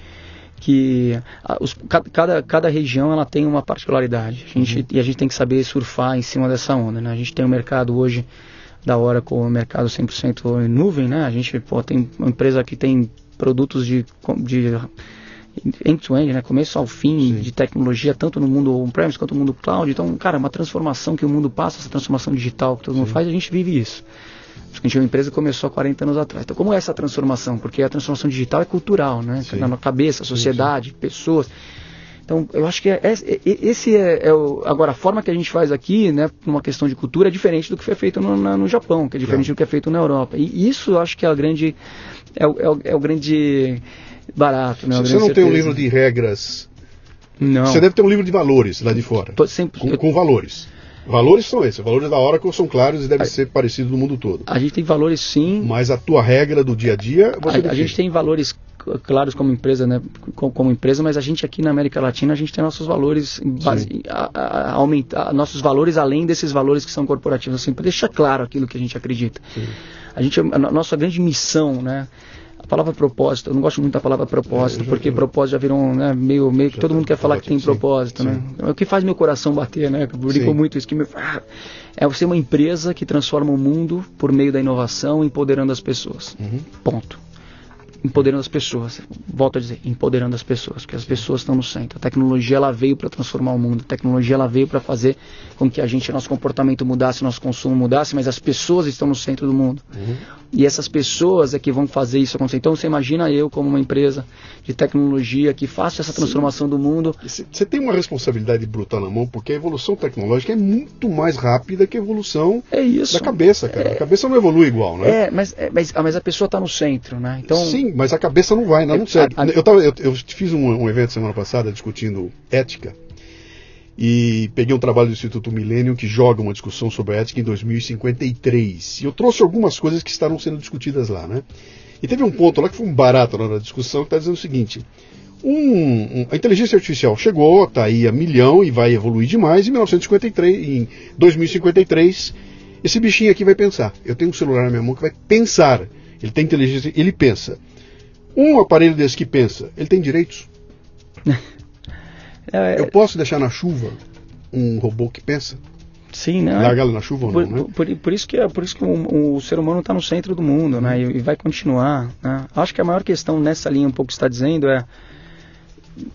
que os, cada, cada região ela tem uma particularidade a gente, uhum. e a gente tem que saber surfar em cima dessa onda. Né? A gente tem um mercado hoje da hora com o mercado 100% em nuvem, né? A gente pô, tem uma empresa que tem produtos de, de end-to-end, né? começo ao fim Sim. de tecnologia, tanto no mundo on-premise quanto no mundo cloud. Então, cara, uma transformação que o mundo passa, essa transformação digital que todo Sim. mundo faz, a gente vive isso. A gente é uma empresa que começou há 40 anos atrás. Então, como é essa transformação? Porque a transformação digital é cultural, né? Sim. Na cabeça, sociedade, pessoas. Então, eu acho que é, é, é, esse é, é, o. Agora, a forma que a gente faz aqui, né, numa questão de cultura, é diferente do que foi feito no, na, no Japão, que é diferente do que é feito na Europa. E isso eu acho que é a grande. É o, é o, é o grande barato. Né, Você não certeza. tem um livro de regras. Não. Você deve ter um livro de valores lá de fora. Sempre, com, eu... com valores. Valores são esses. Valores da Oracle são claros e devem a, ser parecidos no mundo todo. A gente tem valores sim. Mas a tua regra do dia a dia. a, a gente tem valores claros como empresa, né? Como, como, empresa, mas a gente aqui na América Latina a gente tem nossos valores base, a, a, aumentar nossos valores além desses valores que são corporativos, assim, para deixar claro aquilo que a gente acredita. Sim. A gente a nossa grande missão, né? A palavra propósito, eu não gosto muito da palavra propósito, é, porque propósito já virou né, meio, meio que todo mundo quer falar que tem propósito, né? É o que faz meu coração bater, né? Eu brinco muito isso, que me, ah, é ser uma empresa que transforma o mundo por meio da inovação, empoderando as pessoas. Uhum. Ponto empoderando as pessoas. Volto a dizer, empoderando as pessoas, porque as pessoas estão no centro. A tecnologia ela veio para transformar o mundo. A tecnologia ela veio para fazer com que a gente, nosso comportamento mudasse, nosso consumo mudasse, mas as pessoas estão no centro do mundo. Uhum. E essas pessoas é que vão fazer isso acontecer. Então você imagina eu como uma empresa de tecnologia que faça essa transformação Sim. do mundo. Você tem uma responsabilidade brutal na mão, porque a evolução tecnológica é muito mais rápida que a evolução é da cabeça, cara. É... A cabeça não evolui igual, né? É, mas, é, mas, mas a pessoa está no centro, né? Então, Sim, mas a cabeça não vai, não, não. A, a... Eu, tava, eu, eu fiz um, um evento semana passada discutindo ética e peguei um trabalho do Instituto Milênio que joga uma discussão sobre a ética em 2053. E eu trouxe algumas coisas que estarão sendo discutidas lá, né? E teve um ponto lá que foi um barato na discussão que está dizendo o seguinte: um, um, a inteligência artificial chegou, está aí a milhão e vai evoluir demais. Em 1953, em 2053, esse bichinho aqui vai pensar. Eu tenho um celular na minha mão que vai pensar. Ele tem inteligência, ele pensa. Um aparelho desse que pensa, ele tem direitos? É, eu posso deixar na chuva um robô que pensa? Sim, né? Largá-lo na chuva por, ou não, né? Por, por, isso que, é, por isso que o, o ser humano está no centro do mundo, né? E, e, vai continuar. Né? Acho que a maior questão nessa linha um pouco que está dizendo é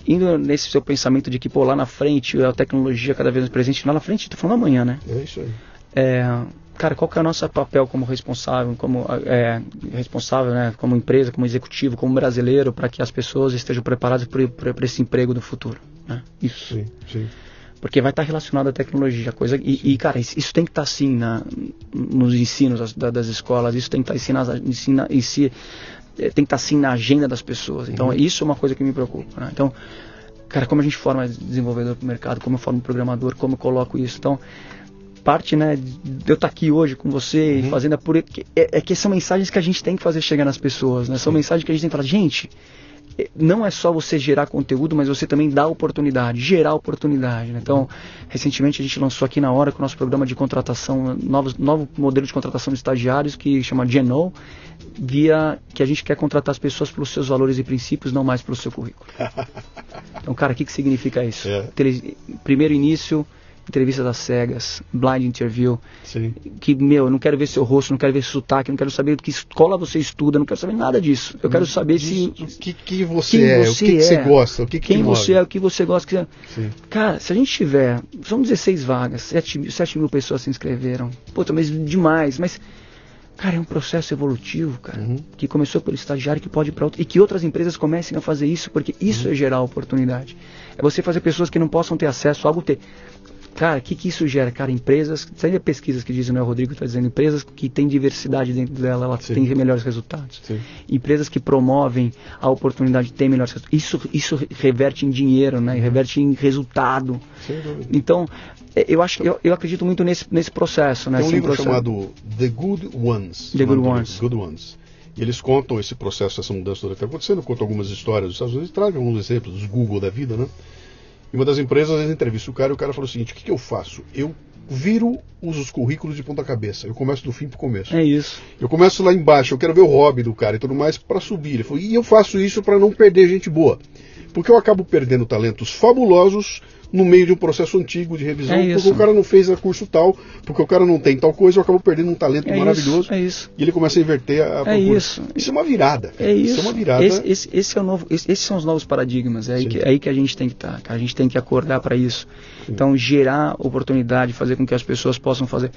indo nesse seu pensamento de que pô lá na frente a tecnologia cada vez mais presente lá na frente, estou falando amanhã, né? É isso aí. É, cara, qual que é o nosso papel como responsável, como é, responsável, né, como empresa, como executivo, como brasileiro, para que as pessoas estejam preparadas para esse emprego do futuro? Né? Isso. Sim, sim. Porque vai estar relacionado à tecnologia, coisa e, e cara, isso, isso, tem que estar assim na, nos ensinos das, das, escolas, isso tem que estar ensinado, ensina, ensina, eh, tem que estar assim na agenda das pessoas. Então, uhum. isso é uma coisa que me preocupa. Né? Então, cara, como a gente forma desenvolvedor para o mercado, como eu formo programador, como eu coloco isso. Então, parte né, de eu estar aqui hoje com você uhum. fazendo a por... é, é que são mensagens que a gente tem que fazer chegar nas pessoas, né? São mensagens que a gente tem que falar, gente, não é só você gerar conteúdo, mas você também dá oportunidade, gerar oportunidade. Né? Então, recentemente a gente lançou aqui na hora com o nosso programa de contratação, novos, novo modelo de contratação de estagiários que chama Geno, via que a gente quer contratar as pessoas pelos seus valores e princípios, não mais pelo seu currículo. Então, cara, o que, que significa isso? É. Primeiro início, entrevista das cegas, blind interview. Sim. Que, meu, eu não quero ver seu rosto, não quero ver seu sotaque, não quero saber que escola você estuda, não quero saber nada disso. Eu quero saber se. O que, que você é, você o que, é, que você gosta, o que, que Quem você é, o que você gosta. Que... Cara, se a gente tiver. São 16 vagas, 7, 7 mil pessoas se inscreveram. Puta, mas demais, mas. Cara, é um processo evolutivo, cara, uhum. que começou pelo estagiário que pode ir para outro e que outras empresas comecem a fazer isso, porque isso uhum. é gerar oportunidade. É você fazer pessoas que não possam ter acesso a algo ter. Cara, o que, que isso gera? Cara, empresas, ainda pesquisas que dizem, né, o Rodrigo está dizendo, empresas que têm diversidade dentro dela, elas têm melhores resultados. Sim. Empresas que promovem a oportunidade de ter melhores resultados. Isso, isso reverte em dinheiro, né? Reverte em resultado. Então, é, eu acho, eu, eu acredito muito nesse, nesse processo, né? Tem um livro processo. chamado The Good Ones. The Good Ones. Good Ones E eles contam esse processo, essa mudança toda que está acontecendo, contam algumas histórias dos Estados Unidos, trazem alguns exemplos dos Google da vida, né? E uma das empresas, eles entrevistam o cara e o cara falou o seguinte: o que, que eu faço? Eu viro os currículos de ponta cabeça. Eu começo do fim para o começo. É isso. Eu começo lá embaixo, eu quero ver o hobby do cara e tudo mais para subir. Ele falou, e eu faço isso para não perder gente boa. Porque eu acabo perdendo talentos fabulosos no meio de um processo antigo de revisão, é porque o cara não fez a curso tal, porque o cara não tem tal coisa, eu acabo perdendo um talento é maravilhoso. Isso, é isso. E ele começa a inverter a, a É isso. Isso é uma virada. É isso. Isso é uma virada. Esse, esse, esse é o novo, esse, esses são os novos paradigmas. É aí, que, é aí que a gente tem que estar. Tá, a gente tem que acordar para isso. Sim. Então, gerar oportunidade, fazer com que as pessoas possam fazer.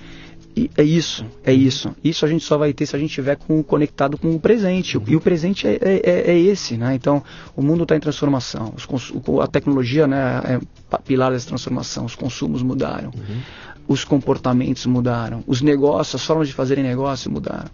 E é isso, é isso. Isso a gente só vai ter se a gente estiver com, conectado com o presente. E o presente é, é, é, esse, né? Então, o mundo está em transformação. Os, a tecnologia né, é pilar dessa transformação. Os consumos mudaram. Uhum. Os comportamentos mudaram. Os negócios, as formas de fazerem negócio mudaram.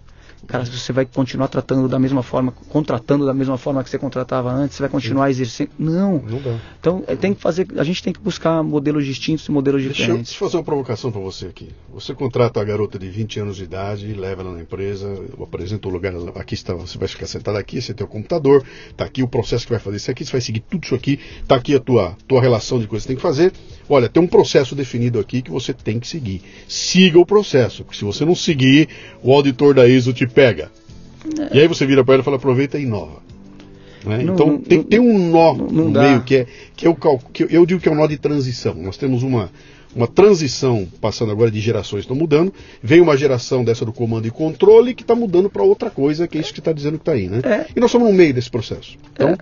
Cara, você vai continuar tratando da mesma forma, contratando da mesma forma que você contratava antes, você vai continuar exercendo. Não. Não dá. Então, é, tem que fazer, a gente tem que buscar modelos distintos e modelos deixa diferentes. deixa eu fazer uma provocação para você aqui. Você contrata a garota de 20 anos de idade, leva ela na empresa, apresenta o lugar, aqui está, você vai ficar sentado aqui, você tem o computador, está aqui o processo que vai fazer isso aqui, você vai seguir tudo isso aqui, está aqui a tua, tua relação de coisas que você tem que fazer. Olha, tem um processo definido aqui que você tem que seguir. Siga o processo, porque se você não seguir, o auditor da ISO te pega. É. E aí você vira para ela e fala, aproveita e inova. Né? Não, então não, tem, tem um nó no dá. meio que é, que é o que eu digo que é um nó de transição. Nós temos uma, uma transição passando agora de gerações estão mudando. Vem uma geração dessa do comando e controle que está mudando para outra coisa, que é isso que está dizendo que está aí. Né? É. E nós estamos no meio desse processo. Então, é.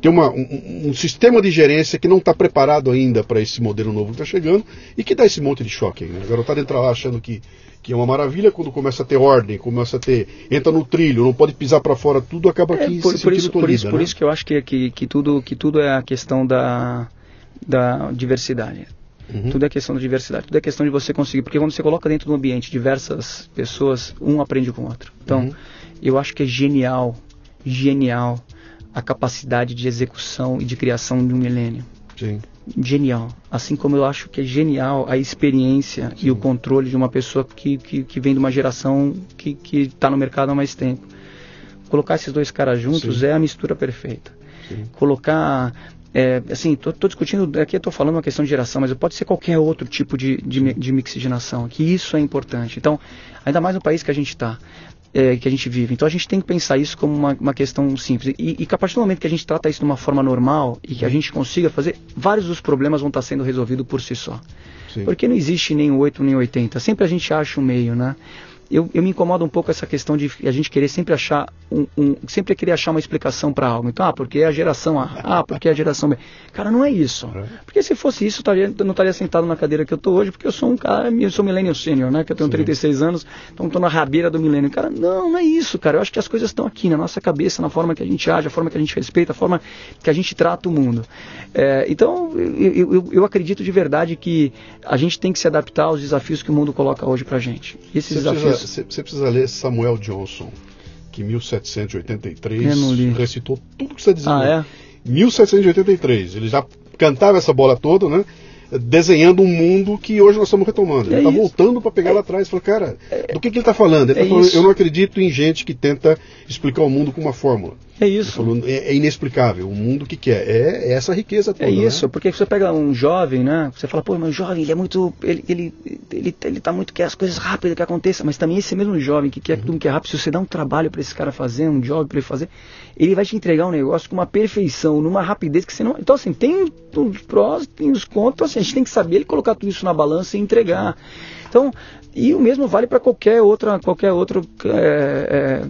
tem uma, um, um, sistema de gerência que não está preparado ainda para esse modelo novo que está chegando e que dá esse monte de choque. Né? A garotada entra lá achando que que é uma maravilha quando começa a ter ordem, começa a ter entra no trilho, não pode pisar para fora, tudo acaba é, aqui por, se por isso, tolhida, por isso, né? por isso que eu acho que, que, que tudo que tudo é a questão da, da diversidade. Uhum. Tudo é questão da diversidade, tudo é questão de você conseguir, porque quando você coloca dentro do ambiente diversas pessoas, um aprende com o outro. Então, uhum. eu acho que é genial, genial a capacidade de execução e de criação de um milênio. Sim genial. Assim como eu acho que é genial a experiência Sim. e o controle de uma pessoa que, que, que vem de uma geração que está no mercado há mais tempo. Colocar esses dois caras juntos Sim. é a mistura perfeita. Sim. Colocar é, assim, tô, tô, discutindo, aqui eu tô falando uma questão de geração, mas pode ser qualquer outro tipo de, de, de mixigenação, que isso é importante. Então, ainda mais no país que a gente está é, que a gente vive. Então a gente tem que pensar isso como uma, uma questão simples. E, e que a partir do momento que a gente trata isso de uma forma normal e que a gente consiga fazer, vários dos problemas vão estar sendo resolvidos por si só. Sim. Porque não existe nem 8 nem 80. Sempre a gente acha um meio, né? Eu, eu me incomodo um pouco essa questão de a gente querer sempre achar um, um sempre querer achar uma explicação para algo. Então, ah, porque é a geração A, ah, porque é a geração B. Cara, não é isso. É. Porque se fosse isso, eu não estaria sentado na cadeira que eu estou hoje, porque eu sou um cara, eu sou millennial sênior, né? Que eu tenho Sim. 36 anos, então estou na rabeira do milênio. Cara, não, não é isso, cara. Eu acho que as coisas estão aqui na nossa cabeça, na forma que a gente age, a forma que a gente respeita, a forma que a gente trata o mundo. É, então, eu, eu, eu, acredito de verdade que a gente tem que se adaptar aos desafios que o mundo coloca hoje pra gente. Esses você desafios. Você precisa ler Samuel Johnson, que em 1783 recitou tudo que você dizia. Ah, é? 1783. Ele já cantava essa bola toda, né? desenhando um mundo que hoje nós estamos retomando. Ele está é voltando para pegar é, lá atrás. Falou, cara, é, do que, que ele está falando? Ele tá é falando, eu não acredito em gente que tenta explicar o mundo com uma fórmula. É isso. É, é, inexplicável. O mundo que quer. É, é essa riqueza toda. É isso, né? porque você pega um jovem, né? Você fala, pô, mas o jovem, ele é muito. Ele, ele, ele, ele tá muito quer as coisas rápidas que aconteçam, mas também esse mesmo jovem que quer uhum. tudo que é rápido, se você dá um trabalho para esse cara fazer, um job para ele fazer, ele vai te entregar um negócio com uma perfeição, numa rapidez que você não. Então, assim, tem os prós, tem os contras, assim, a gente tem que saber ele colocar tudo isso na balança e entregar. Então, e o mesmo vale para qualquer outra, qualquer outra é, é,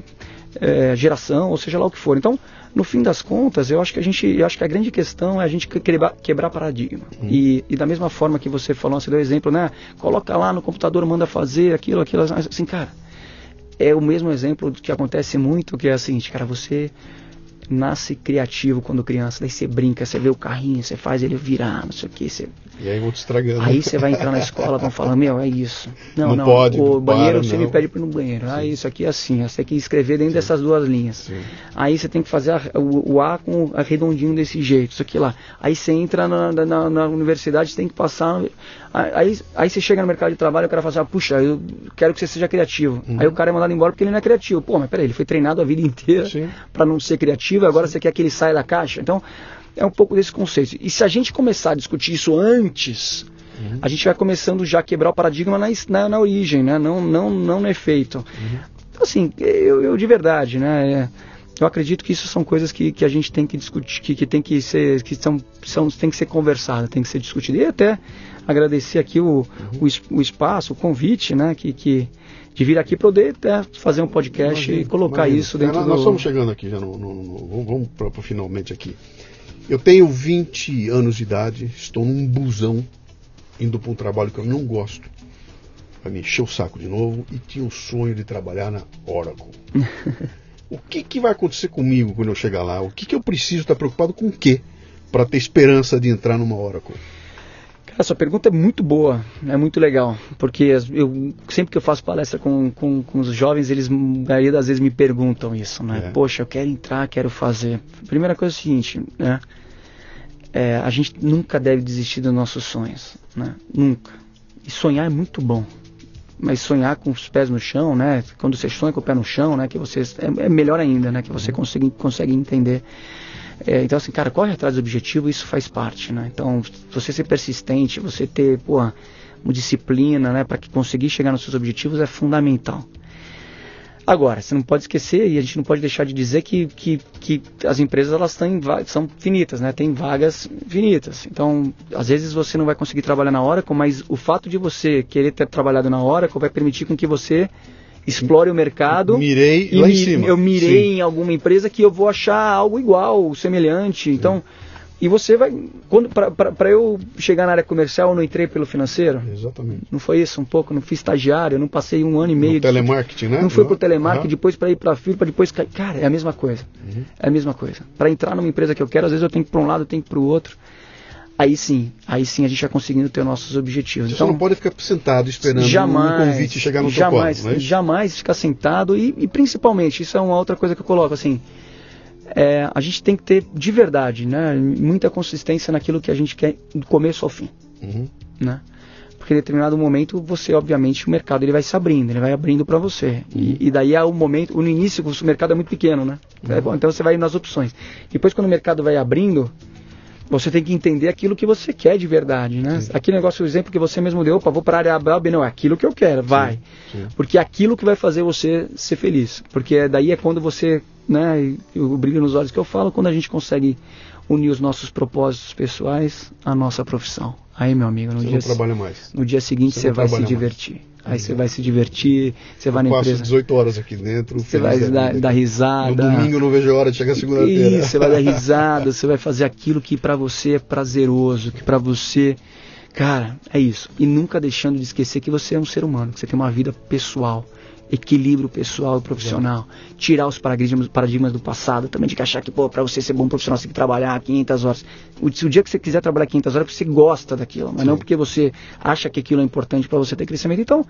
é, geração, ou seja lá o que for. Então, no fim das contas, eu acho que a gente, eu acho que a grande questão é a gente quebrar, quebrar paradigma. Uhum. E, e, da mesma forma que você falou, você deu exemplo, né? Coloca lá no computador, manda fazer aquilo, aquilo, assim, cara. É o mesmo exemplo que acontece muito, que é o seguinte, cara, você nasce criativo quando criança. Daí você brinca, você vê o carrinho, você faz ele virar, não sei o que. Você... E aí vão te estragando. Aí você vai entrar na escola, vão falar, meu, é isso. Não, não, não pode. O não banheiro para, você não. me pede para ir no banheiro. Ah, Sim. isso aqui é assim. Você tem que escrever dentro Sim. dessas duas linhas. Sim. Aí você tem que fazer a- o, o A com a redondinho desse jeito, isso aqui lá. Aí você entra na, na, na universidade, você tem que passar. Aí, aí você chega no mercado de trabalho e o cara fala assim, ah, puxa, eu quero que você seja criativo. Uhum. Aí o cara é mandado embora porque ele não é criativo. Pô, mas peraí, ele foi treinado a vida inteira para não ser criativo, agora você quer que ele saia da caixa. Então, é um pouco desse conceito. E se a gente começar a discutir isso antes, Uhum. a gente vai começando já a quebrar o paradigma na, na, na origem, né? não, não, não no efeito. Então, assim, eu, eu de verdade, né? é, eu acredito que isso são coisas que, que a gente tem que discutir, que, que tem que ser, que são, são, tem que ser conversada, tem que ser discutida. E até agradecer aqui o, o, es- o espaço, o convite, né? Que, que, de vir aqui poder até fazer um podcast Imagina, e colocar imagina. isso dentro É, nós, do... nós estamos chegando aqui já no, no- no- vamos, para finalmente aqui. Eu tenho 20 anos de idade, estou num busão indo para um trabalho que eu não gosto. Vai me encher o saco de novo e tinha o sonho de trabalhar na Oracle. o que, que vai acontecer comigo quando eu chegar lá? O que, que eu preciso estar preocupado com o quê? Para ter esperança de entrar numa Oracle. Cara, sua pergunta é muito boa, é muito legal, porque eu sempre que eu faço palestra com, com, com os jovens, eles, maioria das vezes me perguntam isso, né? É. Poxa, eu quero entrar, quero fazer. Primeira coisa é o seguinte, né? É, a gente nunca deve desistir dos nossos sonhos, né? Nunca. E sonhar é muito bom, mas sonhar com os pés no chão, né? Quando você sonha com o pé no chão, né? Que você é, é melhor ainda, né? Que você consegue, consegue entender. É, então, assim, cara, corre atrás do objetivo, isso faz parte, né? Então, você ser persistente, você ter, pô, uma disciplina, né, para conseguir chegar nos seus objetivos é fundamental. Agora, você não pode esquecer e a gente não pode deixar de dizer que, que, que as empresas elas têm, são finitas, né? Tem vagas finitas. Então, às vezes você não vai conseguir trabalhar na Oracle, mas o fato de você querer ter trabalhado na Oracle vai permitir com que você explore o mercado. Mirei E lá em cima. eu mirei Sim. em alguma empresa que eu vou achar algo igual, semelhante. Então, e você vai. quando Para eu chegar na área comercial, eu não entrei pelo financeiro? Exatamente. Não foi isso um pouco? Não fui estagiário, não passei um ano e meio. No de- telemarketing, né? Não fui Aham. pro telemarketing, Aham. depois para ir para fila, para depois. ca- Cara, é a mesma coisa. Uhum. É a mesma coisa. Para entrar numa empresa que eu quero, às vezes eu tenho que ir para um lado, eu tenho que ir para o outro. Aí sim, aí sim a gente vai conseguindo ter nossos objetivos. Você então, não pode ficar sentado esperando jamais, um convite chegar no jamais, seu colo, é jamais ficar sentado e, e principalmente isso é uma outra coisa que eu coloco assim. é, a gente tem que ter de verdade, né, muita consistência naquilo que a gente quer do começo ao fim, Uhum. né? Porque em determinado momento você, obviamente, o mercado ele vai se abrindo, ele vai abrindo para você. E, e daí é o momento, no início o mercado é muito pequeno, né? Bom, então você vai nas opções. Depois quando o mercado vai abrindo, você tem que entender aquilo que você quer de verdade, né? Sim. Aquele negócio, o exemplo que você mesmo deu, opa, vou para a área A, B, não, é aquilo que eu quero, vai. sim. Porque é aquilo que vai fazer você ser feliz. Porque daí é quando você, né, e o brilho nos olhos que eu falo, quando a gente consegue unir os nossos propósitos pessoais à nossa profissão. Aí, meu amigo, no, Você dia, mais. no dia seguinte você você vai se trabalha mais. divertir. Aí você vai se divertir, você vai na Passo empresa, 18 horas aqui dentro. você vai da dar, dar risada. No domingo eu não vejo a hora de chegar segunda-feira. Isso, você vai dar risada, você vai fazer aquilo que pra você é prazeroso, que pra você, cara, é isso. E nunca deixando de esquecer que você é um ser humano, que você tem uma vida pessoal, equilíbrio pessoal e profissional, tirar os paradigmas, paradigmas do passado, também de que achar que, pô, pra você ser bom profissional você tem que trabalhar 500 horas. O, o dia que você quiser trabalhar 500 horas, é porque você gosta daquilo, mas Sim. não porque você acha que aquilo é importante pra você ter crescimento. Então,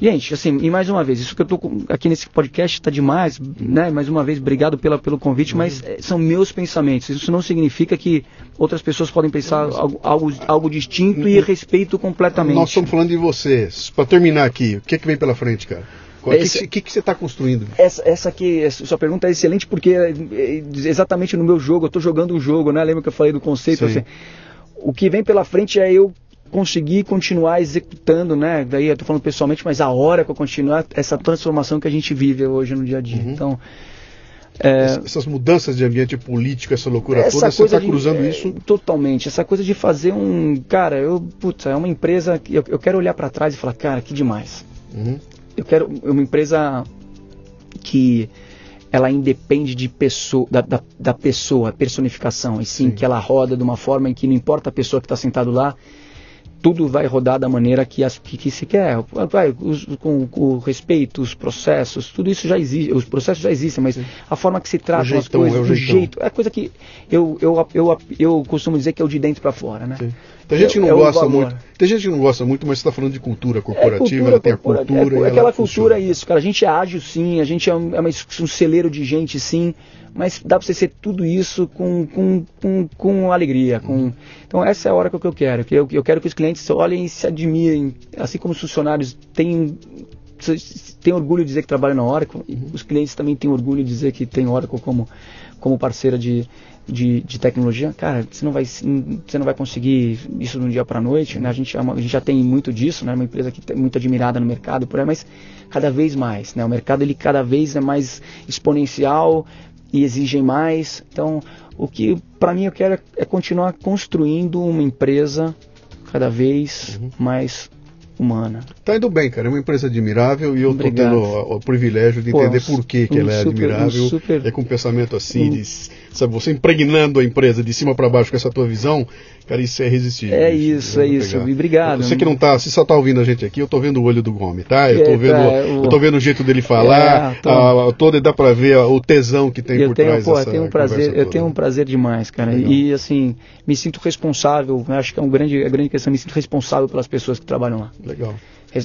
Gente, assim, e mais uma vez, isso que eu tô aqui nesse podcast está demais, né? Mais uma vez, obrigado pela, pelo convite, mas eh, são meus pensamentos. Isso não significa que outras pessoas podem pensar algo, algo, algo distinto e respeito completamente. Nós estamos falando de vocês. Para terminar aqui, o que, é que vem pela frente, cara? O que, que, que, você está construindo? Essa, essa aqui, essa sua pergunta é excelente porque é, é, exatamente no meu jogo, eu estou jogando um jogo, né? Lembra que eu falei do conceito? Sim. Assim, o que vem pela frente é eu conseguir continuar executando, né? Daí eu tô falando pessoalmente, mas a hora que eu continuar essa transformação que a gente vive hoje no dia a dia. Uhum. Então, é, Ess- Essas mudanças de ambiente político, essa loucura essa toda, você está de- cruzando é, isso? totalmente. Essa coisa de fazer um, cara, eu, putz, é uma empresa que eu, eu quero olhar para trás e falar, cara, que demais. Uhum. Eu quero uma empresa que ela independe de pessoa, da, da, da pessoa, personificação, e sim, Sim. que ela roda de uma forma em que não importa a pessoa que está sentado lá, tudo vai rodar da maneira que, as, que, que se quer. Vai, os, com, o respeito, os processos, tudo isso já existe. Os processos já existem, mas a forma que se trata as coisas, é o, o jeito, é coisa que eu, eu, eu, eu, costumo dizer que é o de dentro para fora, né? Sim. Tem gente que não é, gosta muito. Tem gente que não gosta muito, mas você está falando de cultura corporativa, é, cultura, tem a cultura. É, é aquela cultura é isso, cara. A gente é ágil sim, a gente é um, é um celeiro de gente sim, mas dá para você ser tudo isso com, com, com, com alegria. Com... Então essa é a hora que eu quero. Que eu, eu quero que os clientes olhem e se admirem, assim como os funcionários têm tem orgulho de dizer que trabalham na Oracle, uhum. os clientes também têm orgulho de dizer que tem Oracle como, como parceira de, de, de, tecnologia, cara, você não vai, você não vai conseguir isso de um dia para a noite, né? A gente, é a gente já tem muito disso, né? Uma empresa que é muito admirada no mercado, por aí, mas cada vez mais, né? O mercado ele cada vez é mais exponencial e exige mais. Então, o que para mim eu quero é continuar construindo uma empresa cada vez uhum. mais humana. Tá indo bem, cara. É uma empresa admirável e eu estou tendo o, o, privilégio de Pô, entender por que, que um ela é super, admirável. Um super... É com um pensamento assim, um... de, sabe, você impregnando a empresa de cima para baixo com essa tua visão, Cara, isso é irresistível. É isso, é isso. Pegar. Obrigado. Você que não tá, você só tá ouvindo a gente aqui, eu tô vendo o olho do Gomes, tá? Eu tô é, vendo, tá, eu tô vendo o jeito dele falar, é, tô... a, todo dá para ver o tesão que tem eu por tenho, trás pô, dessa eu tenho um prazer, Eu tenho um prazer demais, cara. Legal. E assim, me sinto responsável, acho que é um grande, a grande questão, me sinto responsável pelas pessoas que trabalham lá. Legal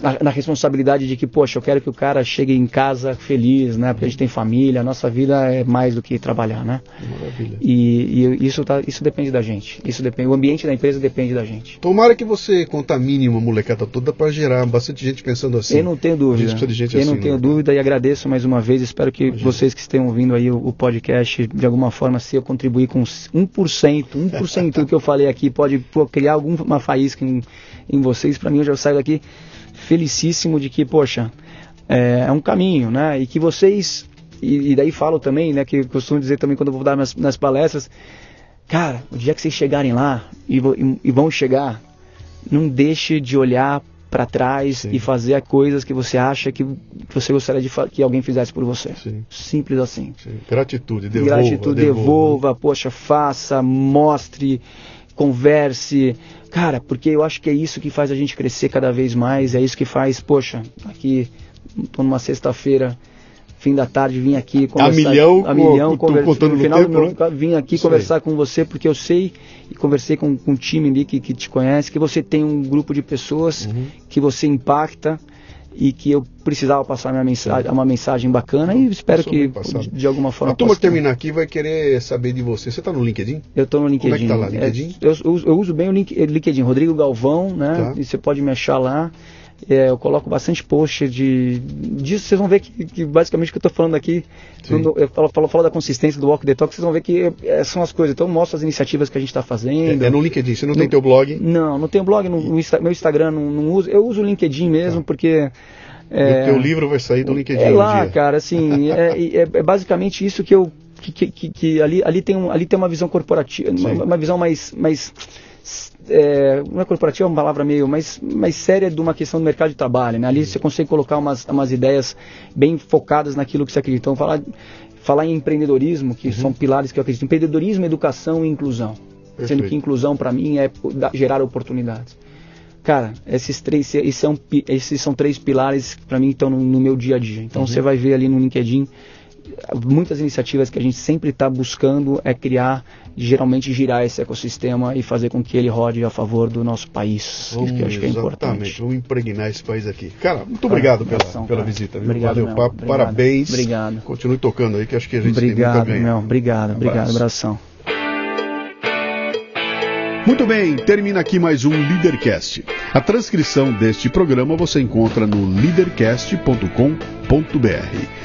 na, na, responsabilidade de que, poxa, eu quero que o cara chegue em casa feliz, né? Porque a gente tem família, a nossa vida é mais do que trabalhar, né? Maravilha. E, e isso, tá, isso depende da gente. Isso depende, o ambiente da empresa depende da gente. Tomara que você contamine uma molecada toda para gerar bastante gente pensando assim. Eu não tenho dúvida. eu assim, não tenho né? dúvida e agradeço mais uma vez. Espero que Imagina. vocês que estejam ouvindo aí o, o, podcast, de alguma forma, se eu contribuir com 1%, 1% do que eu falei aqui, pode pô, criar alguma faísca em, em vocês. Para mim, eu já saio daqui felicíssimo de que, poxa, é, é um caminho, né? E que vocês, e, e, daí falo também, né, que eu costumo dizer também quando eu vou dar nas, nas palestras, cara, o dia que vocês chegarem lá e, e, e vão chegar, não deixe de olhar para trás Sim. e fazer coisas que você acha que você gostaria de que alguém fizesse por você. Sim. Simples assim. Sim. Gratitude, devolva. Gratitude, devolva, devolva, poxa, faça, mostre, converse. Cara, porque eu acho que é isso que faz a gente crescer cada vez mais, é isso que faz, poxa, aqui, tô numa sexta-feira, fim da tarde, vim aqui conversar. A milhão, a milhão conversar, no final tempo, do meu, né? vim aqui conversar com você, porque eu sei, e conversei com, com um time ali que, que te conhece, que você tem um grupo de pessoas uhum. que você impacta, e que eu precisava passar minha mensagem, uma mensagem bacana e espero que de, de, alguma forma. A turma que terminar aqui vai querer saber de você. Você está no LinkedIn? Eu estou no LinkedIn. Como é que tá lá, LinkedIn? É, eu, eu, uso, eu, uso bem o LinkedIn, Rodrigo Galvão, né? Tá. E você pode me achar lá. É, eu coloco bastante post de disso. Vocês vão ver que, que basicamente o que eu estou falando aqui, quando eu falo, falo, falo, da consistência do Walk the Talk, vocês vão ver que é, são as coisas. Então mostro as iniciativas que a gente está fazendo. É, é, no LinkedIn, você não no, tem teu blog? Não, não tenho blog, no, no meu Instagram não, não, uso. Eu uso o LinkedIn mesmo, tá. porque é, o teu livro vai sair do LinkedIn. É lá, um cara, assim, é, é, é, basicamente isso que eu. Que, que, que, ali, ali, tem um, ali tem uma visão corporativa, uma, uma, visão mais. mais é, não é corporativa, é uma palavra meio mais, mais séria de uma questão do mercado de trabalho. Né? Ali você consegue colocar umas, umas ideias bem focadas naquilo que você acredita. Então, falar, falar em empreendedorismo, que uhum. são pilares que eu acredito. Empreendedorismo, educação e inclusão. Perfeito. Sendo que inclusão, para mim, é gerar oportunidades. Cara, esses três, esses são, esses são três pilares que para mim estão no, no, meu dia a dia. Então uhum. você vai ver ali no LinkedIn muitas iniciativas que a gente sempre está buscando é criar, geralmente girar esse ecossistema e fazer com que ele rode a favor do nosso país, Vamos, que eu acho que é importante. Vamos impregnar esse país aqui. Cara, muito obrigado pela, ação, pela visita. Viu? Obrigado, Valeu, meu, papo, obrigado, parabéns. Obrigado. Continue tocando aí, que acho que a gente obrigado, tem muito a Meu, obrigado, um obrigado, abração. Muito bem, termina aqui mais um Leadercast. A transcrição deste programa você encontra no leadercast.com.br.